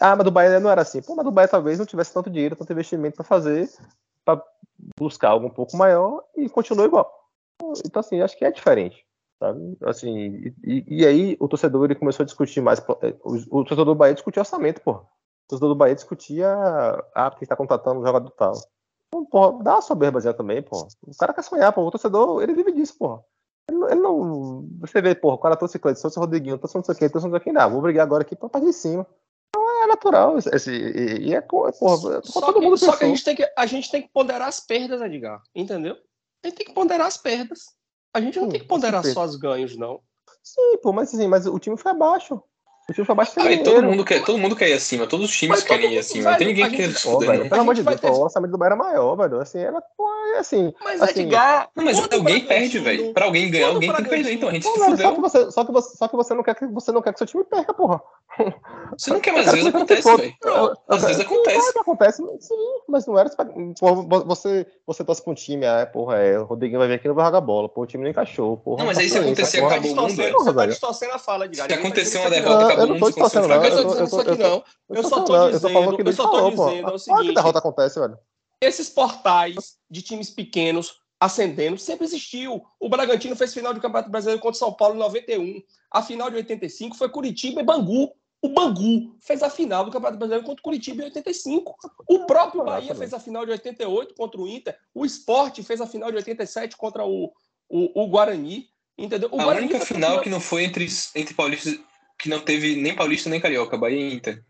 [SPEAKER 4] Ah, mas do Bahia não era assim. Pô, mas do Bahia talvez não tivesse tanto dinheiro, tanto investimento para fazer, para buscar algo um pouco maior e continuou igual. Então, assim, acho que é diferente. Sabe? Assim, e, e- aí o torcedor ele começou a discutir mais. eh, O, o torcedor do Bahia discutia orçamento, pô. O torcedor do Bahia discutia. Ah, porque está contratando um jogador tal. Então, porra, dá uma soberbazinha também, pô. O cara quer sonhar, pô. O torcedor, ele vive disso, porra. Ele, não-. Você vê, porra, o cara trouxe Cleiton, trouxe Rodriguinho, trouxe não sei o quê, trouxe não sei o. Não, vou brigar agora aqui pra partir de cima. Então é natural. Esse, e, e é, co- porra,
[SPEAKER 5] Só
[SPEAKER 4] todo
[SPEAKER 5] que,
[SPEAKER 4] mundo
[SPEAKER 5] só que a, gente tem que a gente tem que ponderar as perdas, Edgar. Entendeu? A gente tem que ponderar as perdas. A gente não
[SPEAKER 4] Sim,
[SPEAKER 5] tem que ponderar só os ganhos, não.
[SPEAKER 4] Sim, pô, mas assim, mas o time foi abaixo. O time sem
[SPEAKER 6] Aí todo
[SPEAKER 4] dinheiro.
[SPEAKER 6] mundo, quer, todo mundo quer ir acima, todos os times
[SPEAKER 5] Mas
[SPEAKER 6] querem ir acima. Não tem ninguém que quer
[SPEAKER 5] gente-
[SPEAKER 6] fuder,
[SPEAKER 4] velho,
[SPEAKER 6] não.
[SPEAKER 4] pelo amor de Deus,
[SPEAKER 5] ter-
[SPEAKER 4] o orçamento do Bahia era maior, velho. Assim, era, é assim.
[SPEAKER 5] Mas,
[SPEAKER 4] Assim,
[SPEAKER 5] Edgar.
[SPEAKER 6] Não, mas alguém perde, velho. Pra alguém ganhar, alguém tem que perder. Então a gente se
[SPEAKER 4] velho, só, que
[SPEAKER 6] fudeu.
[SPEAKER 4] você, só, que você, só que você não quer que você não quer que seu time perca, porra.
[SPEAKER 6] Você não quer, mas às vezes acontece, velho. Às vezes acontece.
[SPEAKER 4] acontece, mas- sim, mas não era. você, você torce pra um time, ah, porra, é, o Rodriguinho vai vir aqui e não vai jogar bola, pô, o time não encaixou, porra.
[SPEAKER 6] Não, mas aí se acontecer,
[SPEAKER 4] porra.
[SPEAKER 6] acabou o mundo.
[SPEAKER 5] Você tá distorcendo a fala, Edgar.
[SPEAKER 6] Se
[SPEAKER 5] tá
[SPEAKER 6] acontecer uma
[SPEAKER 5] isso aqui,
[SPEAKER 6] derrota, acabou
[SPEAKER 4] eu não tô
[SPEAKER 6] um
[SPEAKER 4] distorcendo, não.
[SPEAKER 5] Eu tô dizendo isso aqui, não. Eu só tô
[SPEAKER 4] eu tô
[SPEAKER 5] dizendo,
[SPEAKER 4] falando que
[SPEAKER 5] eu só tô
[SPEAKER 4] falou, pô.
[SPEAKER 5] dizendo é o
[SPEAKER 4] Olha que
[SPEAKER 5] seguinte.
[SPEAKER 4] derrota acontece, velho.
[SPEAKER 5] Esses portais de times pequenos ascendendo sempre existiu. O Bragantino fez final de Campeonato Brasileiro contra o São Paulo em 91. A final de 85 foi Curitiba e Bangu. O Bangu fez a final do Campeonato Brasileiro contra o Curitiba em 85. O próprio Bahia fez a final de 88 contra o Inter. O Sport fez a final de 87 contra o, o, o Guarani. Entendeu? O
[SPEAKER 6] A
[SPEAKER 5] Guarani
[SPEAKER 6] única final que não foi entre, entre paulistas, que não teve nem paulista nem carioca, Bahia e Inter.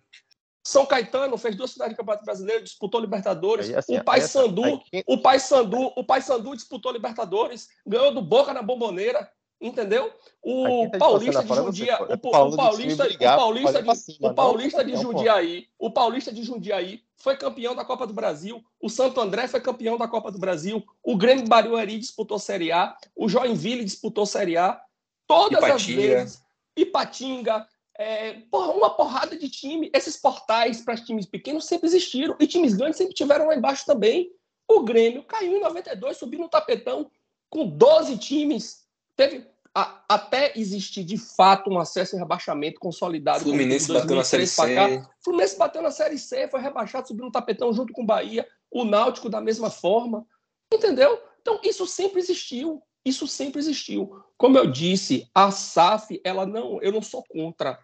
[SPEAKER 5] São Caetano fez duas finais de Campeonato Brasileiro, disputou Libertadores.
[SPEAKER 4] Aí, assim,
[SPEAKER 5] o
[SPEAKER 4] aí,
[SPEAKER 5] Paysandu,
[SPEAKER 4] aí, quem-
[SPEAKER 5] o Paysandu, o Paysandu disputou Libertadores, ganhou do Boca na Bomboneira, entendeu?
[SPEAKER 4] Aí
[SPEAKER 5] O
[SPEAKER 4] tá
[SPEAKER 5] Paulista de
[SPEAKER 4] a fala é
[SPEAKER 5] o, o Paulista, o Paulista de,
[SPEAKER 4] cima,
[SPEAKER 5] o
[SPEAKER 4] não
[SPEAKER 5] Paulista de. Jundiaí, o Paulista de Jundiaí foi campeão da Copa do Brasil, o Santo André foi campeão da Copa do Brasil, o Grêmio Barueri disputou Série A, o Joinville disputou Série A, todas as
[SPEAKER 6] Ipatinga.
[SPEAKER 5] vezes, Ipatinga, é, porra, uma porrada de time. Esses portais para times pequenos sempre existiram. E times grandes sempre tiveram lá embaixo também. O Grêmio caiu em 92, subiu no tapetão com 12 times. Teve a- até existir de fato um acesso e rebaixamento consolidado.
[SPEAKER 6] Fluminense bateu na Série
[SPEAKER 5] 2003 pra cá.
[SPEAKER 6] C.
[SPEAKER 5] Fluminense bateu na Série C, foi rebaixado, subiu no tapetão junto com o Bahia. O Náutico da mesma forma. Entendeu? Então, isso sempre existiu. Isso sempre existiu. Como eu disse, a SAF, ela não, eu não sou contra.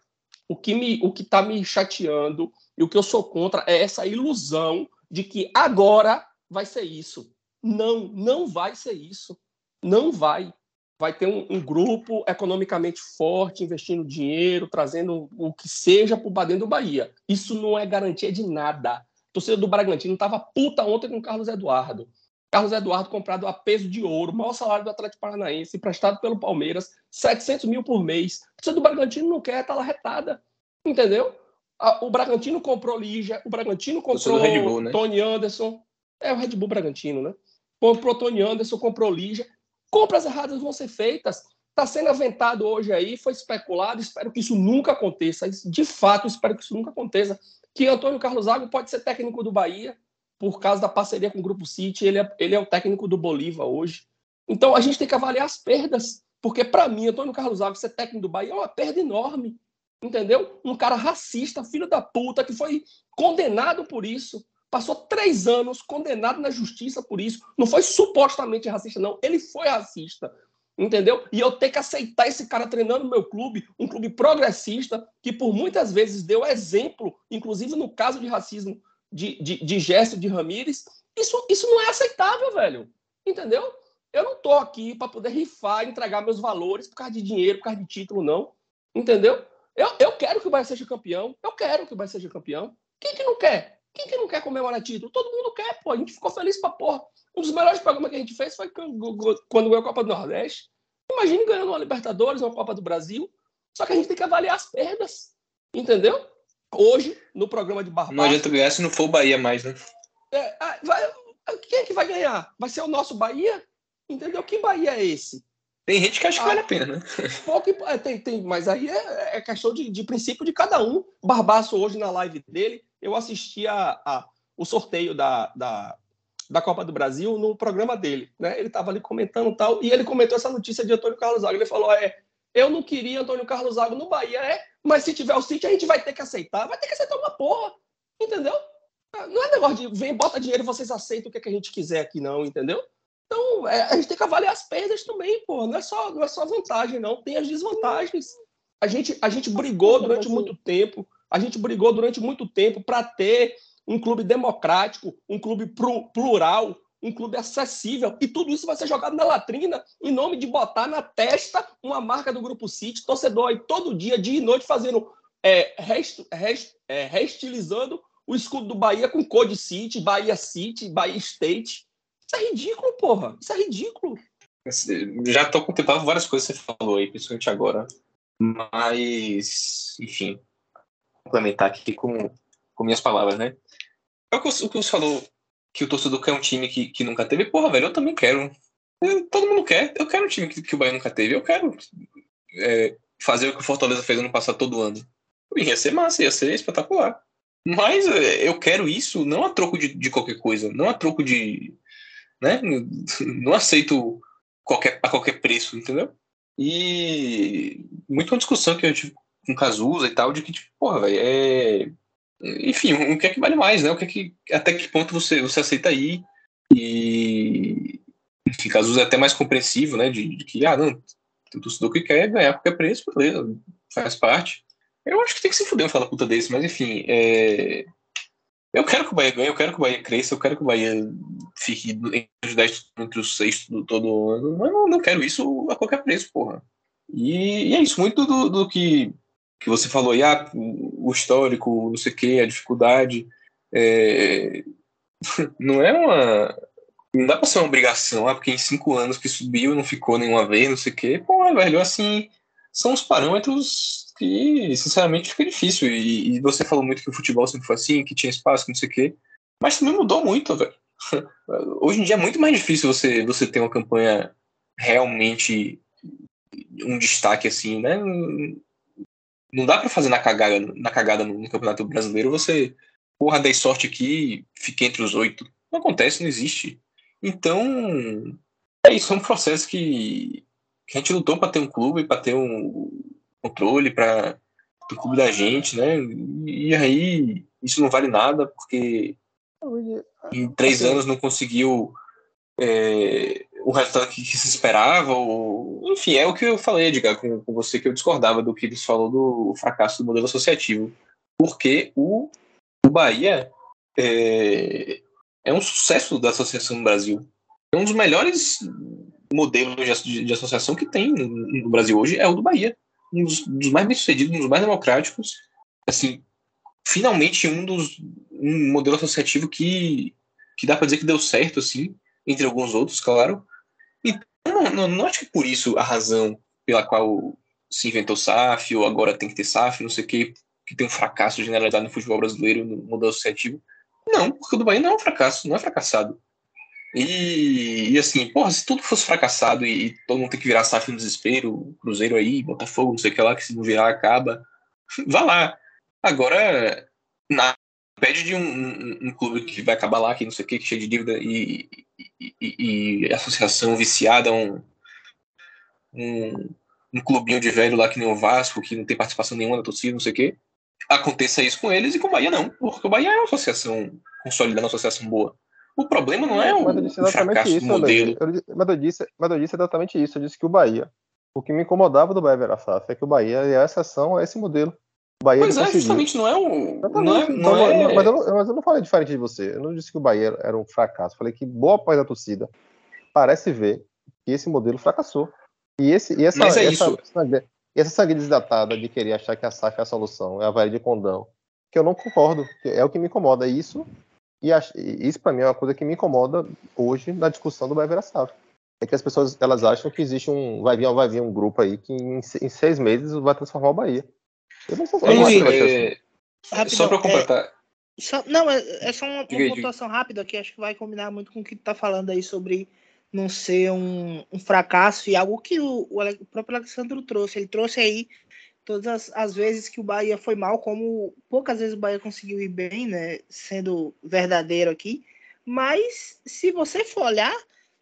[SPEAKER 5] O que me, o que está me chateando e o que eu sou contra é essa ilusão de que agora vai ser isso. Não, não vai ser isso. Não vai. Vai ter um, um grupo economicamente forte, investindo dinheiro, trazendo o que seja para o dentro do Bahia. Isso não é garantia de nada. A torcida do Bragantino estava puta ontem com o Carlos Eduardo. Carlos Eduardo comprado a peso de ouro, maior salário do Atlético Paranaense, emprestado pelo Palmeiras, 700 mil por mês. A torcida do Bragantino não quer, tá lá retada. Entendeu? O Bragantino comprou Lígia, o Bragantino comprou
[SPEAKER 6] Red Bull, né?
[SPEAKER 5] Tony Anderson. É o Red Bull Bragantino, né? comprou Tony Anderson, comprou Lígia. Compras erradas vão ser feitas. Está sendo aventado hoje aí, foi especulado, espero que isso nunca aconteça. De fato, espero que isso nunca aconteça. Que Antônio Carlos Zago pode ser técnico do Bahia, por causa da parceria com o Grupo City, ele é, ele é o técnico do Bolívar hoje. Então a gente tem que avaliar as perdas, porque para mim, Antônio Carlos Zago ser técnico do Bahia é uma perda enorme. Entendeu? Um cara racista, filho da puta, que foi condenado por isso. Passou três anos condenado na justiça por isso. Não foi supostamente racista, não. Ele foi racista. Entendeu? E eu ter que aceitar esse cara treinando no meu clube, um clube progressista, que por muitas vezes deu exemplo, inclusive no caso de racismo de, de, de gesto de Ramires, isso, isso não é aceitável, velho. Entendeu? Eu não tô aqui para poder rifar, entregar meus valores por causa de dinheiro, por causa de título, não. Entendeu? Eu, eu quero que o Bahia seja campeão. Eu quero que o Bahia seja campeão. Quem que não quer? Quem que não quer comemorar título? Todo mundo quer, pô. A gente ficou feliz pra porra. Um dos melhores programas que a gente fez foi quando ganhou a Copa do Nordeste. Imagine ganhando uma Libertadores, uma Copa do Brasil. Só que a gente tem que avaliar as perdas. Entendeu? Hoje, no programa de Barbados...
[SPEAKER 6] Não adianta ganhar se não for o Bahia mais, né?
[SPEAKER 5] É, ah, vai, quem é que vai ganhar? Vai ser o nosso Bahia? Entendeu? Que Bahia é esse?
[SPEAKER 6] Tem gente que acha que ah, vale a pena, né?
[SPEAKER 5] Pouco, é, tem, tem, mas aí é, é questão de, de, princípio de cada um. Barbaço, hoje na live dele, eu assisti a, a, o sorteio da, da, da Copa do Brasil no programa dele. Né? Ele estava ali comentando tal, e ele comentou essa notícia de Antônio Carlos Zago. Ele falou: é, eu não queria Antônio Carlos Zago no Bahia, é, mas se tiver o City, a gente vai ter que aceitar. Vai ter que aceitar uma porra. Entendeu? Não é negócio de vem, bota dinheiro e vocês aceitam o que, é que a gente quiser aqui, não, entendeu? Então, é, a gente tem que avaliar as perdas também, pô. Não é só, não é só vantagem, não. Tem as desvantagens. A gente, a gente brigou durante muito tempo. A gente brigou durante muito tempo para ter um clube democrático, um clube plural, um clube acessível. E tudo isso vai ser jogado na latrina em nome de botar na testa uma marca do Grupo City, torcedor aí todo dia, dia e noite, fazendo, é, rest, rest, é, o escudo do Bahia com Code City, Bahia City, Bahia State. Isso é ridículo, porra. Isso é ridículo.
[SPEAKER 6] Já tô contemplando várias coisas que você falou aí, principalmente agora. Mas, enfim, complementar aqui com, com minhas palavras, né? É o que você falou, que o torcedor quer um time que, que nunca teve. Porra, velho, eu também quero. Todo mundo quer. Eu quero um time que, que o Bahia nunca teve. Eu quero é, fazer o que o Fortaleza fez ano passado todo ano. Ia ser massa, ia ser espetacular. Mas é, eu quero isso não a troco de, de qualquer coisa, não a troco de. Né? Não aceito qualquer, a qualquer preço, entendeu? E muito uma discussão que eu tive com Cazuza e tal, de que, tipo, porra, velho, é. Enfim, o que é que vale mais, né? O que é que, até que ponto você, você aceita aí? E. Enfim, Cazuza é até mais compreensivo, né? De, de que, ah, não, tem torcedor que quer ganhar qualquer preço, beleza, faz parte. Eu acho que tem que se fuder um fala puta desse, mas enfim, é... eu quero que o Bahia ganhe, eu quero que o Bahia cresça, eu quero que o Bahia fique entre os 10 entre os 6 do todo ano, mas não, não quero isso a qualquer preço, porra. E, e é isso, muito do, do, que, que você falou aí, ah, o histórico, não sei o que, a dificuldade. É... não é uma. Não dá pra ser uma obrigação, ah, porque em cinco anos que subiu não ficou nenhuma vez, não sei o quê. Pô, velho, assim, são os parâmetros que, sinceramente, fica difícil. E, e, você falou muito que o futebol sempre foi assim, que tinha espaço, não sei o quê. Mas também mudou muito, velho. Hoje em dia é muito mais difícil você, você ter uma campanha realmente um destaque assim, né? Não dá para fazer na cagada, na cagada no, Campeonato Brasileiro você, porra, dei sorte aqui, fiquei entre os oito. Não acontece, não existe. Então, é isso, é um processo que, que a gente lutou para ter um clube, para ter um, controle para o clube da gente, né? E aí isso não vale nada porque em três assim, anos não conseguiu é, o resultado que, se esperava. Ou, enfim, é o que eu falei, Edgar, com, com você, que eu discordava do que eles falou do fracasso do modelo associativo. Porque o, o Bahia é, é um sucesso da associação no Brasil. É um dos melhores modelos de, de associação que tem no, no Brasil hoje, é o do Bahia um dos, dos mais bem-sucedidos, um dos mais democráticos. Assim, finalmente um dos um modelo associativo que, que dá para dizer que deu certo, assim, entre alguns outros, claro. Então, não, não, acho que por isso a razão pela qual se inventou SAF, ou agora tem que ter SAF, não sei o que, que tem um fracasso generalizado no futebol brasileiro, no modelo associativo. Não, porque o do Bahia não é um fracasso, não é fracassado. E, e assim, porra, se tudo fosse fracassado e, e todo mundo tem que virar SAF no desespero, Cruzeiro aí, Botafogo, não sei o que lá, que se não virar acaba, vá lá. Agora, na, pede de um, um, um, clube que vai acabar lá, que não sei o que, que cheio de dívida e, e, e, associação viciada, um, um, um clubinho de velho lá que nem o Vasco, que não tem participação nenhuma da torcida, não sei o que, aconteça isso com eles e com o Bahia não, porque o Bahia é uma associação consolidada, uma associação boa. O problema não é o, o fracasso isso, do modelo.
[SPEAKER 4] Eu, mas, eu disse, mas eu disse exatamente isso. Eu disse que o Bahia. O que me incomodava do Bahia Vera Saf é que o Bahia é a exceção a esse modelo. O Bahia
[SPEAKER 6] mas é, justamente, não é o. Não é, não é...
[SPEAKER 4] Mas, eu não, mas eu não falei diferente de você. Eu não disse que o Bahia era um fracasso. Falei que boa parte da torcida parece ver que esse modelo fracassou. E, esse, e essa,
[SPEAKER 6] mas é
[SPEAKER 4] essa,
[SPEAKER 6] isso.
[SPEAKER 4] Essa, essa sangue desdatada de querer achar que a SAF é a solução, é a varia de condão, que eu não concordo. é o que me incomoda. Isso e isso para mim é uma coisa que me incomoda hoje na discussão do Bahia Vera SAF. É que as pessoas elas acham que existe um. Vai vir, vai vir um grupo aí que em, em seis meses vai transformar o Bahia.
[SPEAKER 6] Eu não é, só para completar. É,
[SPEAKER 3] só, não, é, é só uma, uma pontuação rápida que acho que vai combinar muito com o que tu tá falando aí sobre não ser um, um fracasso e algo que o, o, próprio Alexandre trouxe. Ele trouxe aí todas as, as, vezes que o Bahia foi mal, como poucas vezes o Bahia conseguiu ir bem, né? Sendo verdadeiro aqui. Mas se você for olhar,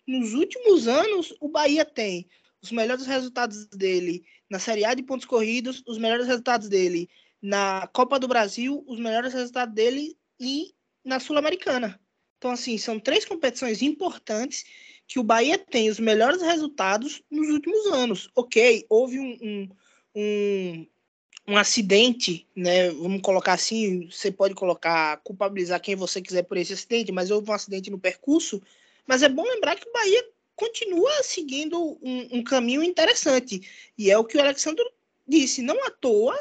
[SPEAKER 3] nos últimos anos o Bahia tem os melhores resultados dele na Série A de pontos corridos, os melhores resultados dele na Copa do Brasil, os melhores resultados dele e na Sul-Americana. Então, assim, são três competições importantes que o Bahia tem os melhores resultados nos últimos anos. Ok, houve um, um um, um acidente, né? Vamos colocar assim, você pode colocar, culpabilizar quem você quiser por esse acidente, mas houve um acidente no percurso. Mas é bom lembrar que o Bahia continua seguindo um, um caminho interessante. E é o que o Alexandre disse, não à toa,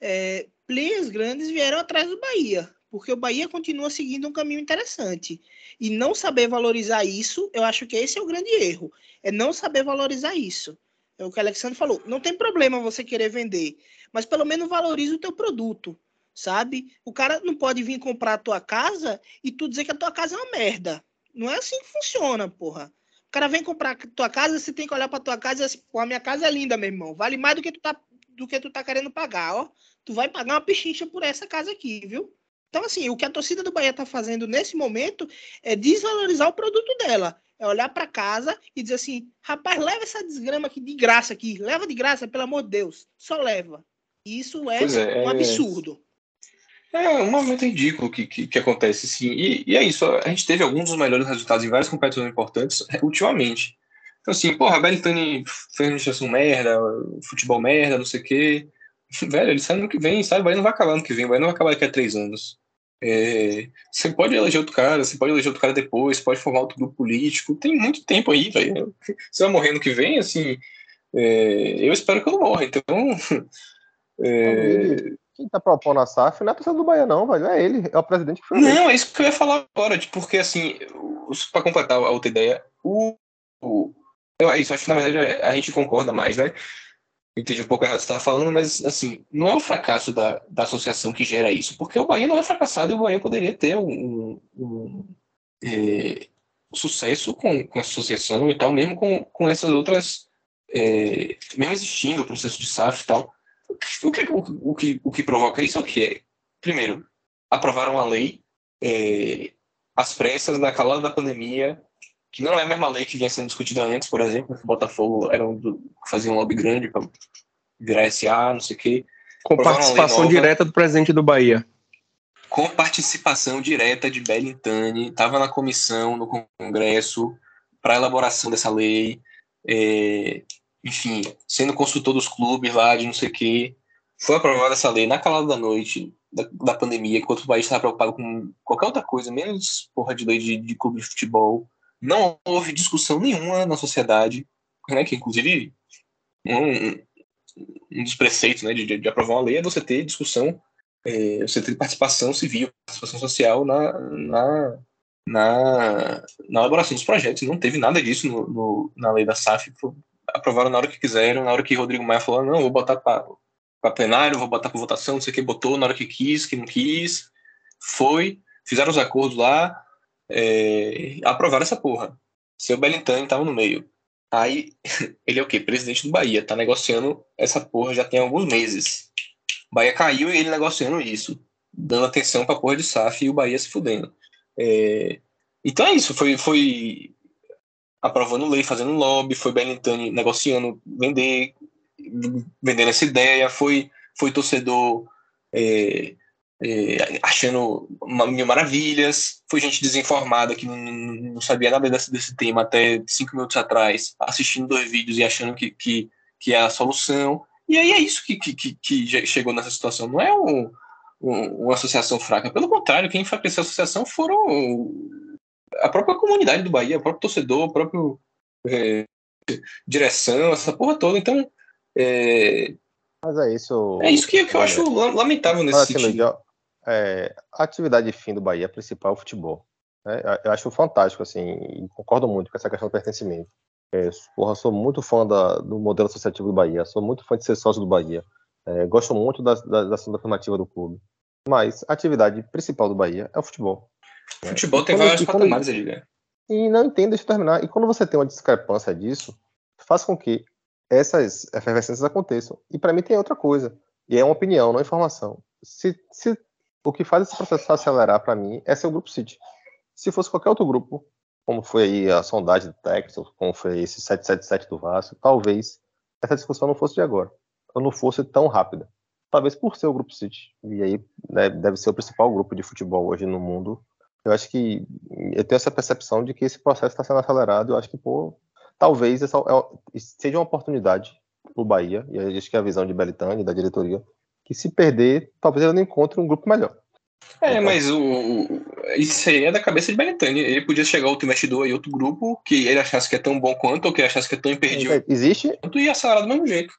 [SPEAKER 3] é, players grandes vieram atrás do Bahia, porque o Bahia continua seguindo um caminho interessante. E não saber valorizar isso, eu acho que esse é o grande erro. É não saber valorizar isso. É o que o Alexandre falou. Não tem problema você querer vender, mas pelo menos valorize o teu produto, sabe? O cara não pode vir comprar a tua casa e tu dizer que a tua casa é uma merda. Não é assim que funciona, porra. O cara vem comprar tua casa, você tem que olhar pra tua casa e assim, pô, a minha casa é linda, meu irmão. Vale mais do que tu tá, do que tu tá querendo pagar, ó. Tu vai pagar uma pechincha por essa casa aqui, viu? Então, assim, o que a torcida do Bahia tá fazendo nesse momento é desvalorizar o produto dela. É olhar para casa e dizer assim: rapaz, leva essa desgrama aqui de graça aqui. Leva de graça, pelo amor de Deus. Só leva. Isso é, é um absurdo.
[SPEAKER 6] É um movimento ridículo que, que, que acontece, sim. E, e, é isso, a gente teve alguns dos melhores resultados em várias competições importantes é, ultimamente. Então, assim, porra, a Belitani fez administração merda, futebol merda, não sei o quê. Velho, ele sai no que vem, sabe? Bahia não vai acabar no que vem, Bahia não vai acabar daqui a três anos. É, você pode eleger outro cara, você pode eleger outro cara depois, pode formar outro grupo político. Tem muito tempo aí, velho. Você vai morrer no que vem, assim. É, eu espero que eu não morra, então.
[SPEAKER 4] É... Quem tá propondo a SAF não é a pessoa do Bahia, não, velho. É ele, é o presidente que foi.
[SPEAKER 6] Não, é isso que eu ia falar agora, tipo, porque assim, para completar a outra ideia, o. o eu, isso acho que na verdade a gente concorda mais, né? entendi um pouco o que você estava falando, mas assim, não é o fracasso da, da associação que gera isso, porque o Bahia não é fracassado e o Bahia poderia ter um, um, um é, sucesso com, com a associação e tal, mesmo com, com essas outras, é, mesmo existindo o processo de SAF e tal. O que, o, o, que, o que provoca isso é o que é, primeiro, aprovaram a lei é, às pressas, na calada da pandemia, que não é a mesma lei que vinha sendo discutida antes, por exemplo, que o Botafogo era um do, fazia um lobby grande para virar SA, não sei o quê.
[SPEAKER 5] Com participação direta do presidente do Bahia.
[SPEAKER 6] Com participação direta de Bellintani, estava na comissão, no Congresso, para a elaboração dessa lei, é, enfim, sendo consultor dos clubes lá, de não sei o quê. Foi aprovada essa lei na calada da noite da, da pandemia, enquanto o país estava preocupado com qualquer outra coisa, menos porra de lei de, de clube de futebol não houve discussão nenhuma na sociedade, né, que inclusive um, um dos preceitos né, de, de, aprovar uma lei é você ter discussão, é, você ter participação civil, participação social na, na, na, na elaboração dos projetos. Não teve nada disso no, no, na lei da SAF. Aprovaram na hora que quiseram, na hora que Rodrigo Maia falou, não, vou botar para plenário, vou botar para votação, não sei o que, botou na hora que quis, que não quis, foi, fizeram os acordos lá, é, aprovaram essa porra. Seu Belintani tava no meio. Aí, ele é o quê? Presidente do Bahia. Tá negociando essa porra já tem alguns meses. Bahia caiu e ele negociando isso. Dando atenção pra porra de SAF e o Bahia se fudendo. É, então é isso. Foi, foi aprovando lei, fazendo lobby. Foi Belintani negociando, vender, vendendo essa ideia. Foi, foi torcedor é, é, achando mil maravilhas, foi gente desinformada que não, não sabia nada desse, desse, tema até cinco minutos atrás, assistindo dois vídeos e achando que, que, que é a solução. E aí é isso que, que, que chegou nessa situação. Não é um, um, uma associação fraca, pelo contrário, quem enfraqueceu a associação foram a própria comunidade do Bahia, o próprio torcedor, o próprio é, direção, essa porra toda. Então, é,
[SPEAKER 4] mas é isso.
[SPEAKER 6] É isso que, que eu acho lamentável nesse
[SPEAKER 4] assim, sentido. é, a atividade fim do Bahia principal é o futebol. Né? Eu acho fantástico, assim, e concordo muito com essa questão do pertencimento. É, porra, sou muito fã da, do modelo associativo do Bahia, sou muito fã de ser sócio do Bahia. É, gosto muito da, da, da ação afirmativa do clube. Mas a atividade principal do Bahia é o futebol.
[SPEAKER 6] Né? Futebol tem vários patamares aí, né?
[SPEAKER 4] E não entendo, deixa eu terminar. E quando você tem uma discrepância disso, faz com que essas efervescências aconteçam. E para mim tem outra coisa, e é uma opinião, não informação. Se, se o que faz esse processo acelerar para mim é ser o grupo City. Se fosse qualquer outro grupo, como foi aí a sondagem do Texas, como foi esse 777 do Vasco, talvez essa discussão não fosse de agora, ou não fosse tão rápida. Talvez por ser o grupo City, e aí né, deve ser o principal grupo de futebol hoje no mundo. Eu acho que eu tenho essa percepção de que esse processo está sendo acelerado. Eu acho que pô, talvez essa é, seja uma oportunidade para o Bahia, e acho que é a visão de Belitani, da diretoria, que se perder, talvez ele não encontre um grupo melhor.
[SPEAKER 6] É, então, mas o, isso aí é da cabeça de Belitani. Ele podia chegar outro investidor e outro grupo que ele achasse que é tão bom quanto, ou que ele achasse que é tão imperdível.
[SPEAKER 4] Existe?
[SPEAKER 6] Quanto e acelerar do mesmo jeito.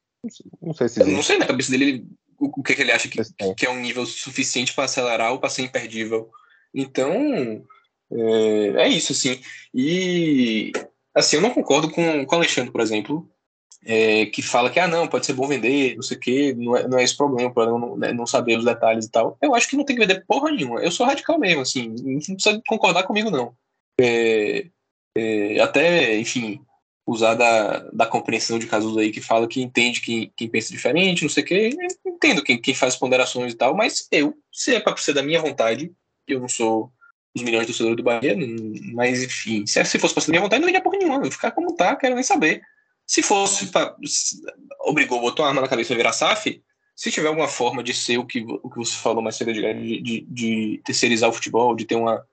[SPEAKER 4] Não sei se existe.
[SPEAKER 6] Eu não sei na cabeça dele o, o que, que, ele acha que, que é um nível suficiente para acelerar ou para ser imperdível. Então, é, é, isso, assim. E Assim, eu não concordo com, com o Alexandre, por exemplo, é, que fala que, ah, não, pode ser bom vender, não sei o quê, não é, não é esse problema, não, né, não saber os detalhes e tal. Eu acho que não tem que vender porra nenhuma. Eu sou radical mesmo, assim, não precisa concordar comigo, não. É, é, até, enfim, usar da, da compreensão de casos aí que fala que entende quem, quem pensa diferente, não sei o quê. entendo quem, quem faz ponderações e tal, mas eu, se é para ser da minha vontade, eu não sou os milhões torcedores do Bahia, mas enfim, se, se fosse ser minha vontade, não vendia porra nenhuma, eu ficar como tá, quero nem saber. Se fosse, pra, obrigou, botou a arma na cabeça e virar SAF, se tiver alguma forma de ser o que, o que você falou mais cedo, de, de, de terceirizar o futebol, de ter uma,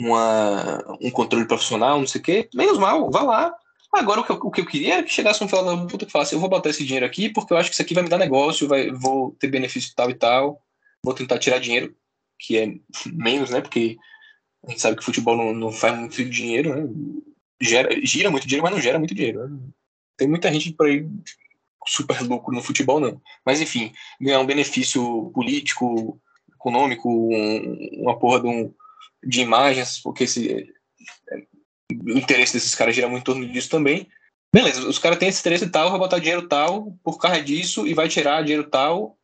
[SPEAKER 6] uma, um controle profissional, não sei o quê, menos mal, vá lá. Agora, o que, eu, o que eu queria era que chegasse um filho da puta que falasse: eu vou botar esse dinheiro aqui porque eu acho que isso aqui vai me dar negócio, vai, vou ter benefício tal e tal, vou tentar tirar dinheiro que é menos, né? Porque a gente sabe que futebol não, não faz muito dinheiro, né? Gera, gira muito dinheiro, mas não gera muito dinheiro. Né? Tem muita gente por aí super lucro no futebol, não. Mas enfim, ganhar um benefício político, econômico, um, uma porra de, um, de imagens, porque esse, o interesse desses caras gira muito em torno disso também. Beleza, os caras têm esse interesse tal, vai botar dinheiro tal por causa disso e vai tirar dinheiro tal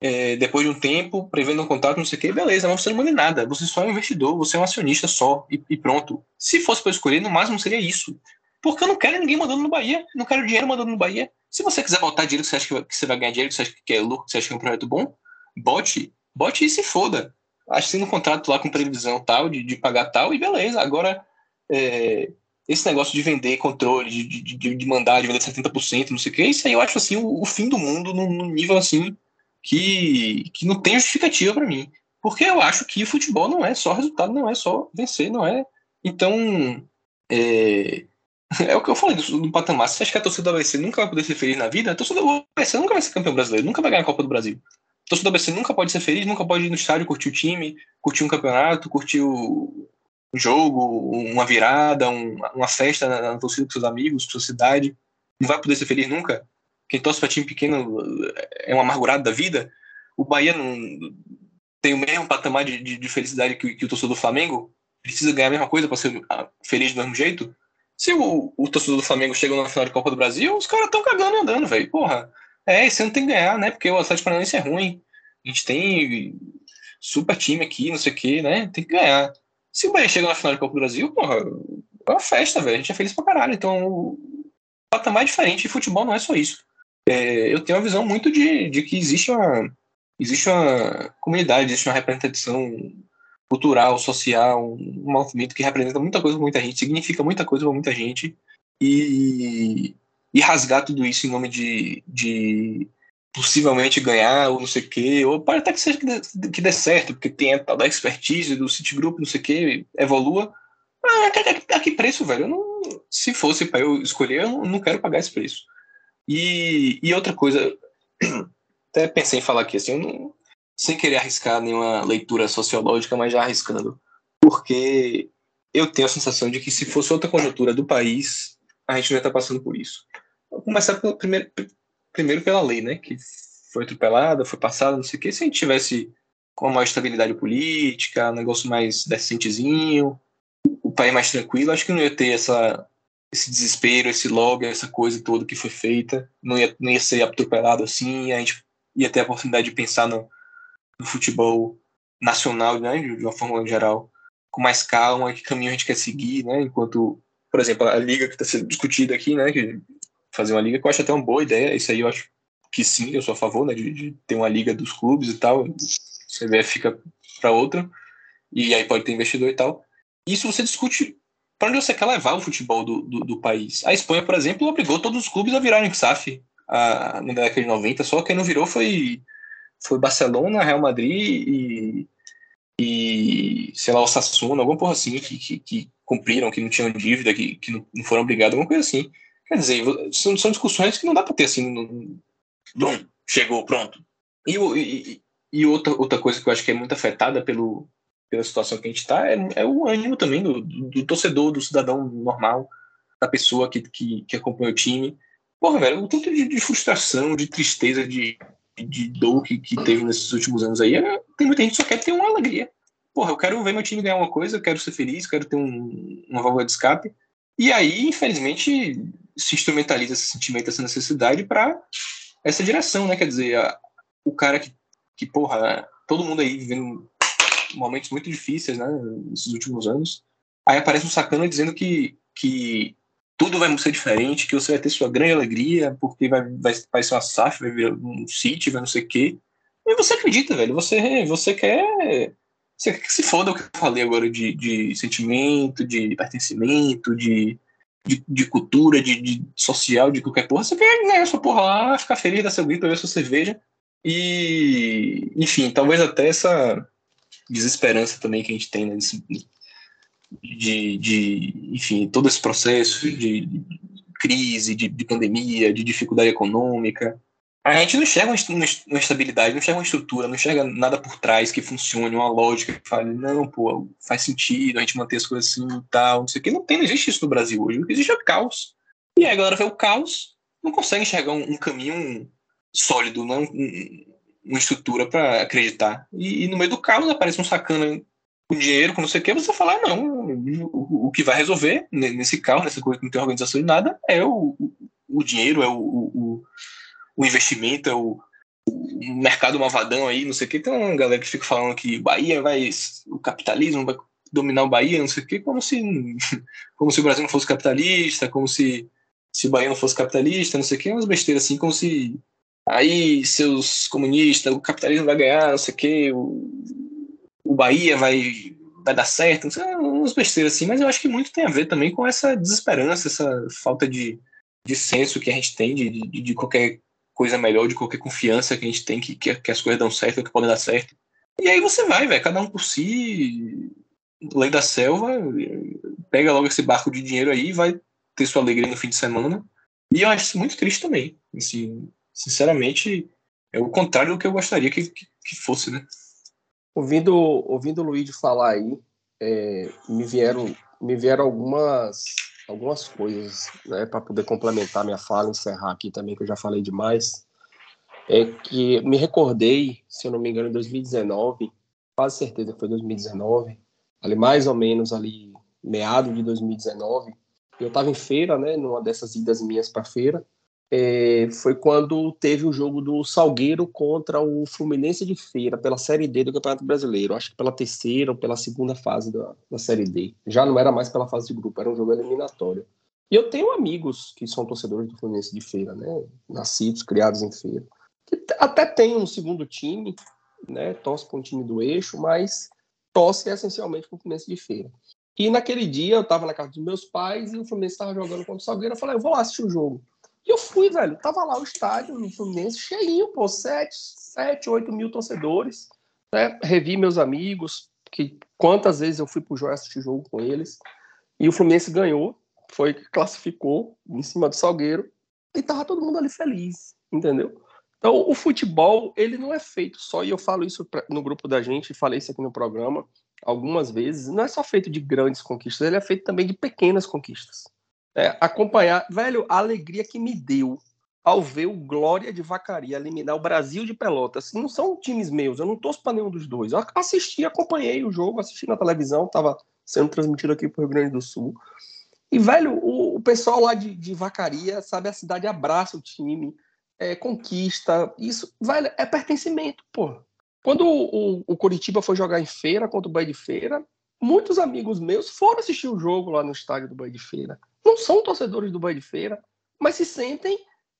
[SPEAKER 6] é, depois de um tempo, prevendo um contrato, não sei o que, beleza, mas você não manda nada. Você só é um investidor, você é um acionista só, e, e pronto. Se fosse para escolher, no máximo seria isso. Porque eu não quero ninguém mandando no Bahia, não quero dinheiro mandando no Bahia. Se você quiser botar dinheiro que você acha que você vai ganhar dinheiro, que você acha que é lucro, que você acha que é um projeto bom, bote, bote e se foda. Assina um contrato lá com previsão tal, de, de pagar tal, e beleza. Agora, é, esse negócio de vender controle, de, de, de mandar, de vender 70%, não sei o que, isso aí eu acho assim o, o fim do mundo num nível assim que, que não tem justificativa para mim. Porque eu acho que futebol não é só resultado, não é só vencer, não é. Então, é, é o que eu falei do, do patamar. Você acha que a torcida do ABC nunca vai poder ser feliz na vida? A torcida do ABC nunca vai ser campeão brasileiro, nunca vai ganhar a Copa do Brasil. A torcida do ABC nunca pode ser feliz, nunca pode ir no estádio curtir o time, curtir um campeonato, curtir o, um jogo, uma virada, um, uma festa na, na torcida com seus amigos, com sua cidade. Não vai poder ser feliz nunca quem torce para time pequeno é um amargurado da vida. O Bahia não tem o mesmo patamar de, de, de felicidade que, que, o torcedor do Flamengo. Precisa ganhar a mesma coisa para ser ah, feliz do mesmo jeito. Se o, o torcedor do Flamengo chega na final de Copa do Brasil, os caras estão cagando e andando, velho. Porra, é, esse ano tem que ganhar, né? Porque o Atlético Paranaense é ruim. A gente tem super time aqui, não sei o quê, né? Tem que ganhar. Se o Bahia chega na final do Copa do Brasil, porra, é uma festa, velho. A gente é feliz pra caralho. Então, o patamar é diferente. E futebol não é só isso. É, eu tenho uma visão muito de, de que existe uma, existe uma comunidade, existe uma representação cultural, social, um movimento que representa muita coisa para muita gente, significa muita coisa para muita gente. E, e rasgar tudo isso em nome de, de possivelmente ganhar ou não sei o quê, ou pode até que seja que dê, que dê certo, porque tem a tal da expertise do Citigroup, não sei o quê, evolua. Ah, a, que preço, velho? Não, se fosse para eu escolher, eu não, quero pagar esse preço. E, e outra coisa, até pensei em falar aqui, assim, não, sem querer arriscar nenhuma leitura sociológica, mas já arriscando, porque eu tenho a sensação de que se fosse outra conjuntura do país, a gente não ia estar passando por isso. Vou começar pelo, primeiro, primeiro pela lei, né? Que foi atropelada, foi passada, não sei o quê. Se a gente tivesse com uma estabilidade política, um negócio mais decentezinho, o país mais tranquilo, acho que não ia ter essa, esse desespero, esse log, essa coisa toda que foi feita. Não ia, não ia ser atropelado assim, a gente ia ter a oportunidade de pensar no, no futebol nacional, né, de uma forma geral, com mais calma, que caminho a gente quer seguir, né, enquanto, por exemplo, a liga que está sendo discutida aqui, né, que fazer uma liga, que eu acho até uma boa ideia. Isso aí eu acho que sim, eu sou a favor, né, de, de ter uma liga dos clubes e tal. CBF fica para outra, e aí pode ter investidor e tal. Isso você discute para onde você quer levar o futebol do, do, do, país. A Espanha, por exemplo, obrigou todos os clubes a virarem SAF a, na década de 90, só quem não virou foi, foi Barcelona, Real Madrid e, e sei lá, o Sassuna, alguma porra assim, que, que, que cumpriram, que não tinham dívida, que, que não foram obrigados, alguma coisa assim. Quer dizer, são, são discussões que não dá para ter assim, bom, chegou, pronto. E, e, e, outra, outra coisa que eu acho que é muito afetada pelo, pela situação que a gente está é, é, o ânimo também do, do, torcedor, do cidadão normal, da pessoa que, que, que acompanha o time. Porra, velho, o tanto de, de frustração, de tristeza, de, de dor que, que teve nesses últimos anos aí, é, tem muita gente que só quer ter uma alegria. Porra, eu quero ver meu time ganhar uma coisa, eu quero ser feliz, quero ter um, uma válvula de escape. E aí, infelizmente, se instrumentaliza esse sentimento, essa necessidade para essa direção, né? Quer dizer, a, o cara que, que, porra, todo mundo aí vivendo momentos muito difíceis, né? Nesses últimos anos. Aí aparece um sacana dizendo que, que tudo vai ser diferente, que você vai ter sua grande alegria, porque vai, vai, vai ser uma SAF, vai vir um City, vai não sei o quê. E você acredita, velho. Você, você quer. Você quer que se foda o que eu falei agora de, de sentimento, de pertencimento, de de, de cultura, de, de, social, de qualquer porra, você quer ganhar sua porra lá, ficar feliz, dar seu grito, beber sua cerveja. E, enfim, talvez até essa desesperança também que a gente tem né, de, de, enfim, todo esse processo de, crise, de, de pandemia, de dificuldade econômica, a gente não enxerga uma estabilidade, não enxerga uma estrutura, não enxerga nada por trás que funcione, uma lógica que fale, não, pô, faz sentido a gente manter as coisas assim e tal, não sei o que. Não tem, não existe isso no Brasil hoje. O que existe é caos. E aí a galera vê o caos, não consegue enxergar um, um caminho sólido, não, um, uma estrutura para acreditar. E, e, no meio do caos aparece um sacana com dinheiro, com não sei o que, você fala, ah, não, o, o, que vai resolver nesse caos, nessa coisa que não tem organização de nada, é o, o dinheiro, é o, o o investimento, é o, o mercado malvadão aí, não sei o que. Tem uma galera que fica falando que Bahia vai. O capitalismo vai dominar o Bahia, não sei o que, como se, como se o Brasil não fosse capitalista, como se, se o Bahia não fosse capitalista, não sei o que, umas besteiras assim, como se aí seus comunistas, o capitalismo vai ganhar, não sei o que, o, o Bahia vai, vai dar certo, não sei, umas besteiras assim, mas eu acho que muito tem a ver também com essa desesperança, essa falta de, de senso que a gente tem de, de, de qualquer coisa melhor, de qualquer confiança que a gente tem que, que, que as coisas dão certo, que podem dar certo. E aí você vai, velho, cada um por si, lei da selva, pega logo esse barco de dinheiro aí, vai ter sua alegria no fim de semana. E eu acho isso muito triste também. Assim, sinceramente, é o contrário do que eu gostaria que, que, que fosse, né?
[SPEAKER 5] Ouvindo, ouvindo o Luigi falar aí, é, me vieram me vieram algumas algumas coisas, né, para poder complementar minha fala, encerrar aqui também, que eu já falei demais. É que me recordei, se eu não me engano, em 2019, quase certeza foi 2019, ali mais ou menos ali meado de 2019, eu estava em feira, né, numa dessas idas minhas para feira, é, foi quando teve o jogo do Salgueiro contra o Fluminense de Feira, pela Série D do Campeonato Brasileiro. Acho que pela terceira ou pela segunda fase da, da Série D. Já não era mais pela fase de grupo, era um jogo eliminatório. E eu tenho amigos que são torcedores do Fluminense de Feira, né? Nascidos, criados em Feira. Que até tem um segundo time, né? Torce para um time do eixo, mas torce essencialmente para o Fluminense de Feira. E naquele dia eu estava na casa dos meus pais e o Fluminense estava jogando contra o Salgueiro. Eu falei, eu vou lá assistir o jogo. E eu fui, velho. Tava lá o estádio no Fluminense cheinho, pô, 7, 7, 8 mil torcedores. Né? Revi meus amigos, que quantas vezes eu fui pro Joia assistir jogo com eles. E o Fluminense ganhou foi que classificou em cima do Salgueiro e tava todo mundo ali feliz, entendeu? Então, o futebol, ele não é feito só, e eu falo isso no grupo da gente, falei isso aqui no programa algumas vezes, não é só feito de grandes conquistas, ele é feito também de pequenas conquistas. É, acompanhar, velho, a alegria que me deu ao ver o Glória de Vacaria eliminar o Brasil de Pelotas. Não são times meus, eu não torço para nenhum dos dois. Eu assisti, acompanhei o jogo, assisti na televisão, estava sendo transmitido aqui para o Rio Grande do Sul. E, velho, o, o pessoal lá de, de, Vacaria, sabe, a cidade abraça o time, é, conquista. Isso, velho, é pertencimento, pô. Quando o, o, o Curitiba foi jogar em feira contra o Bahia de Feira, muitos amigos meus foram assistir o jogo lá no estádio do Bahia de Feira. Não são torcedores do Bahia de Feira, mas se sentem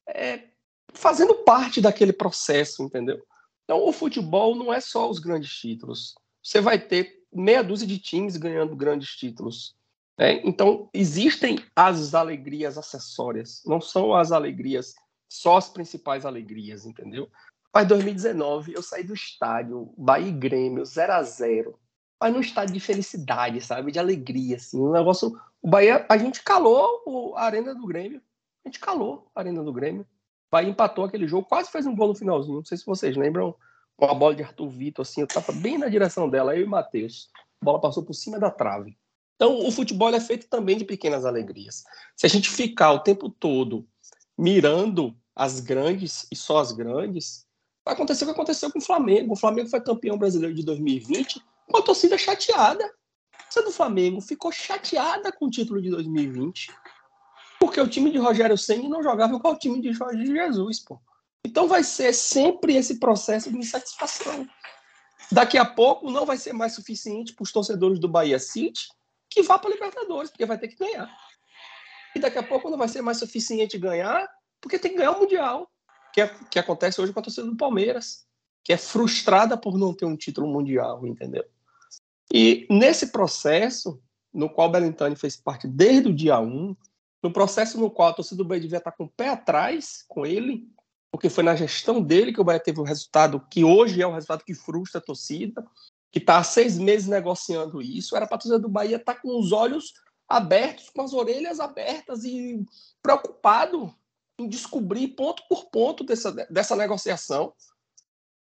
[SPEAKER 5] é, fazendo parte daquele processo, entendeu? Então, o futebol não é só os grandes títulos. Você vai ter meia dúzia de times ganhando grandes títulos. Né? Então, existem as alegrias acessórias, não são as alegrias, só as principais alegrias, entendeu? Mas 2019, eu saí do estádio, Bahia e Grêmio, 0 a 0 mas num estádio de felicidade, sabe? De alegria, assim. Um negócio. O Bahia, a gente calou a Arena do Grêmio. A gente calou a Arena do Grêmio. O Bahia empatou aquele jogo, quase fez um gol no finalzinho. Não sei se vocês lembram. Uma bola de Arthur Vitor, assim, eu tava bem na direção dela, eu e Matheus. A bola passou por cima da trave. Então, o futebol é feito também de pequenas alegrias. Se a gente ficar o tempo todo mirando as grandes e só as grandes, vai acontecer o que aconteceu com o Flamengo. O Flamengo foi campeão brasileiro de 2020 com a torcida chateada. A torcida do Flamengo ficou chateada com o título de 2020 porque o time de Rogério Senna não jogava igual o time de Jorge Jesus, pô. Então vai ser sempre esse processo de insatisfação. Daqui a pouco não vai ser mais suficiente para os torcedores do Bahia City que vá para Libertadores, porque vai ter que ganhar. E daqui a pouco não vai ser mais suficiente ganhar, porque tem que ganhar o Mundial, que, é, que acontece hoje com a torcida do Palmeiras, que é frustrada por não ter um título mundial, entendeu? E nesse processo, no qual Belintani fez parte desde o dia 1, no processo no qual a torcida do Bahia devia estar com o pé atrás com ele, porque foi na gestão dele que o Bahia teve o resultado que hoje é o resultado que frustra a torcida, que está há seis meses negociando isso, era para a torcida do Bahia estar tá com os olhos abertos, com as orelhas abertas e preocupado em descobrir ponto por ponto dessa, dessa negociação.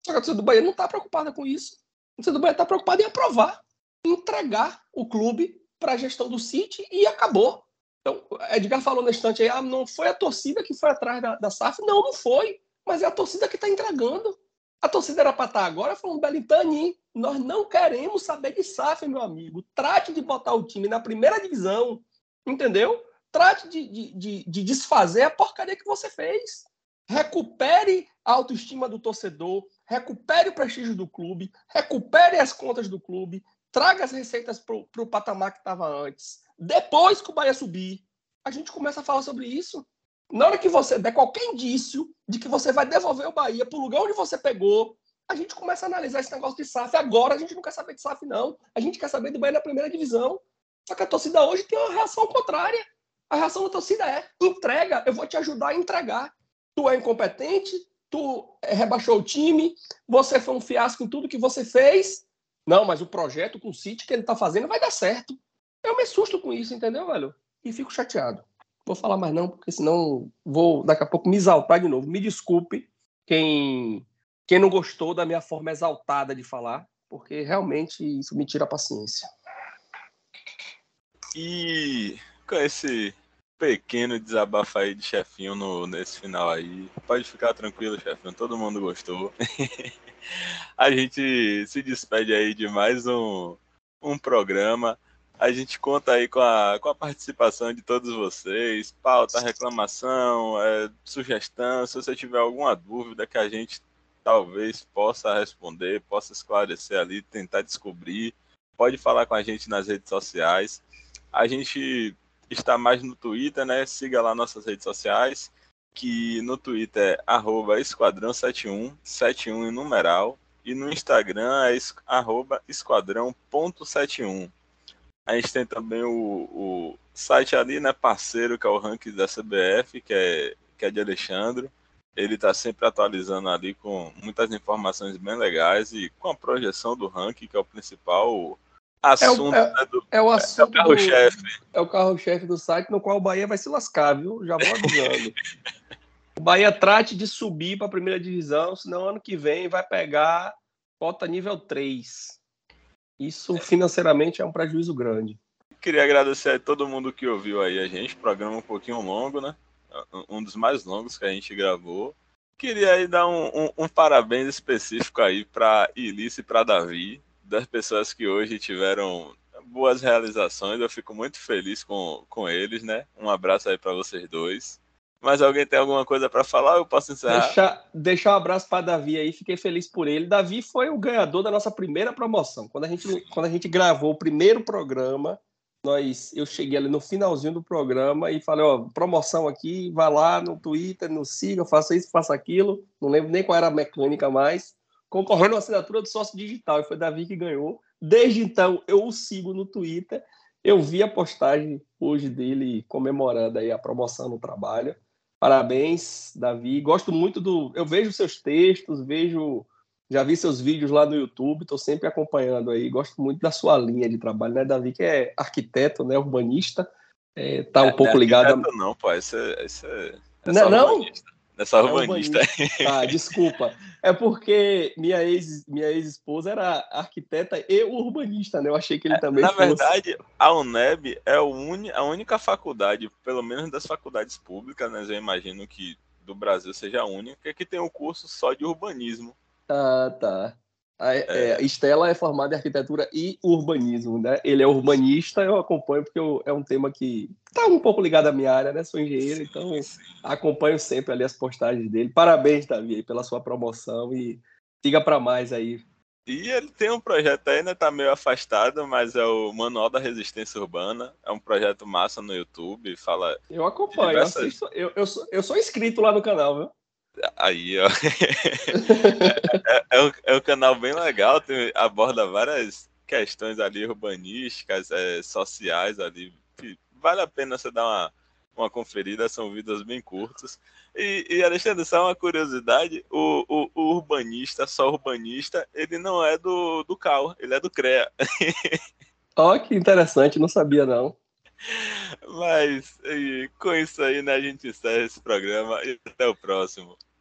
[SPEAKER 5] Só que a torcida do Bahia não está preocupada com isso. A torcida do Bahia está preocupada em aprovar, entregar o clube para a gestão do City e acabou. Então, Edgar falou na instante aí, ah, não foi a torcida que foi atrás da, da SAF. Não, não foi. Mas é a torcida que está entregando. A torcida era para estar tá agora falando, Belintani, nós não queremos saber de SAF, meu amigo. Trate de botar o time na primeira divisão, entendeu? Trate de, de, de, de desfazer a porcaria que você fez. Recupere a autoestima do torcedor, recupere o prestígio do clube, recupere as contas do clube, traga as receitas para o patamar que estava antes. Depois que o Bahia subir, a gente começa a falar sobre isso. Na hora que você der qualquer indício de que você vai devolver o Bahia para o lugar onde você pegou, a gente começa a analisar esse negócio de SAF. Agora a gente não quer saber de SAF, não. A gente quer saber do Bahia na primeira divisão. Só que a torcida hoje tem uma reação contrária. A reação da torcida é: entrega, eu vou te ajudar a entregar. Tu é incompetente, tu rebaixou o time, você foi um fiasco em tudo que você fez. Não, mas o projeto com o City que ele está fazendo vai dar certo. Eu me assusto com isso, entendeu, velho? E fico chateado. Vou falar mais não, porque senão vou daqui a pouco me exaltar de novo. Me desculpe quem, quem não gostou da minha forma exaltada de falar, porque realmente isso me tira a paciência.
[SPEAKER 2] E com esse pequeno desabafo aí de chefinho no, nesse final aí, pode ficar tranquilo, chefinho, todo mundo gostou. a gente se despede aí de mais um, um programa. A gente conta aí com a, com a participação de todos vocês, pauta, reclamação, é, sugestão, se você tiver alguma dúvida que a gente talvez possa responder, possa esclarecer ali, tentar descobrir, pode falar com a gente nas redes sociais. A gente está mais no Twitter, né? Siga lá nossas redes sociais, que no Twitter é arroba esquadrão71, 71 em numeral, e no Instagram é arroba esquadrão.71. A gente tem também o, o site ali, né, parceiro, que é o ranking da CBF, que é, que é de Alexandre. Ele está sempre atualizando ali com muitas informações bem legais e com a projeção do ranking, que é o principal assunto.
[SPEAKER 5] É o, é,
[SPEAKER 2] né, do,
[SPEAKER 5] é o assunto. É o
[SPEAKER 2] carro-chefe.
[SPEAKER 5] É o carro-chefe do site no qual o Bahia vai se lascar, viu? Já vou avisando. o Bahia trate de subir para a primeira divisão, senão ano que vem vai pegar cota nível 3. Isso financeiramente é um prejuízo grande.
[SPEAKER 2] Queria agradecer a todo mundo que ouviu aí a gente. Programa um pouquinho longo, né? Um dos mais longos que a gente gravou. Queria aí dar um, um, um parabéns específico aí para Ilice e para Davi, das pessoas que hoje tiveram boas realizações. Eu fico muito feliz com, com eles, né? Um abraço aí para vocês dois. Mas alguém tem alguma coisa para falar? Eu posso encerrar?
[SPEAKER 5] Deixa, deixar um abraço para Davi aí, fiquei feliz por ele. Davi foi o ganhador da nossa primeira promoção. Quando a gente, quando a gente gravou o primeiro programa, nós, eu cheguei ali no finalzinho do programa e falei: ó, promoção aqui, vá lá no Twitter, nos siga, faça isso, faça aquilo. Não lembro nem qual era a mecânica mais. Concorrendo à assinatura do sócio digital, e foi Davi que ganhou. Desde então, eu o sigo no Twitter. Eu vi a postagem hoje dele comemorando aí a promoção no trabalho. Parabéns, Davi. Gosto muito do. Eu vejo seus textos, vejo. Já vi seus vídeos lá no YouTube, estou sempre acompanhando aí. Gosto muito da sua linha de trabalho, né, Davi? Que é arquiteto, né, urbanista. É, tá um é, pouco
[SPEAKER 2] não é
[SPEAKER 5] ligado.
[SPEAKER 2] A... Não, pô, esse é, esse é,
[SPEAKER 5] é não, não?
[SPEAKER 2] Nessa urbanista.
[SPEAKER 5] É ah, desculpa. É porque minha ex minha ex-esposa era arquiteta e urbanista, né? Eu achei que ele também
[SPEAKER 2] Na
[SPEAKER 5] fosse...
[SPEAKER 2] verdade, a UNEB é a única faculdade, pelo menos das faculdades públicas, né? Eu imagino que do Brasil seja a única, que tem um curso só de urbanismo.
[SPEAKER 5] Ah, tá. A, é. É, Estela é formada em arquitetura e urbanismo, né? Ele é urbanista, eu acompanho porque eu, é um tema que está um pouco ligado à minha área, né? Sou engenheiro, então acompanho sempre ali as postagens dele. Parabéns, Davi, pela sua promoção e siga para mais aí.
[SPEAKER 2] E ele tem um projeto ainda, tá meio afastado, mas é o Manual da Resistência Urbana. É um projeto massa no YouTube, fala.
[SPEAKER 5] Eu acompanho, diversas... eu, assisto, eu, eu, sou, eu sou inscrito lá no canal, viu?
[SPEAKER 2] Aí, ó. é, é, um, é um canal bem legal, tem, aborda várias questões ali urbanísticas, é, sociais ali. Vale a pena você dar uma, uma conferida, são vídeos bem curtos. E, e Alexandre, só uma curiosidade: o, o, o, urbanista, só urbanista, ele não é do, do CAL, ele é do CREA.
[SPEAKER 5] Ó, oh, que interessante, não sabia não.
[SPEAKER 2] Mas e, com isso aí, né, a gente encerra esse programa e até o próximo.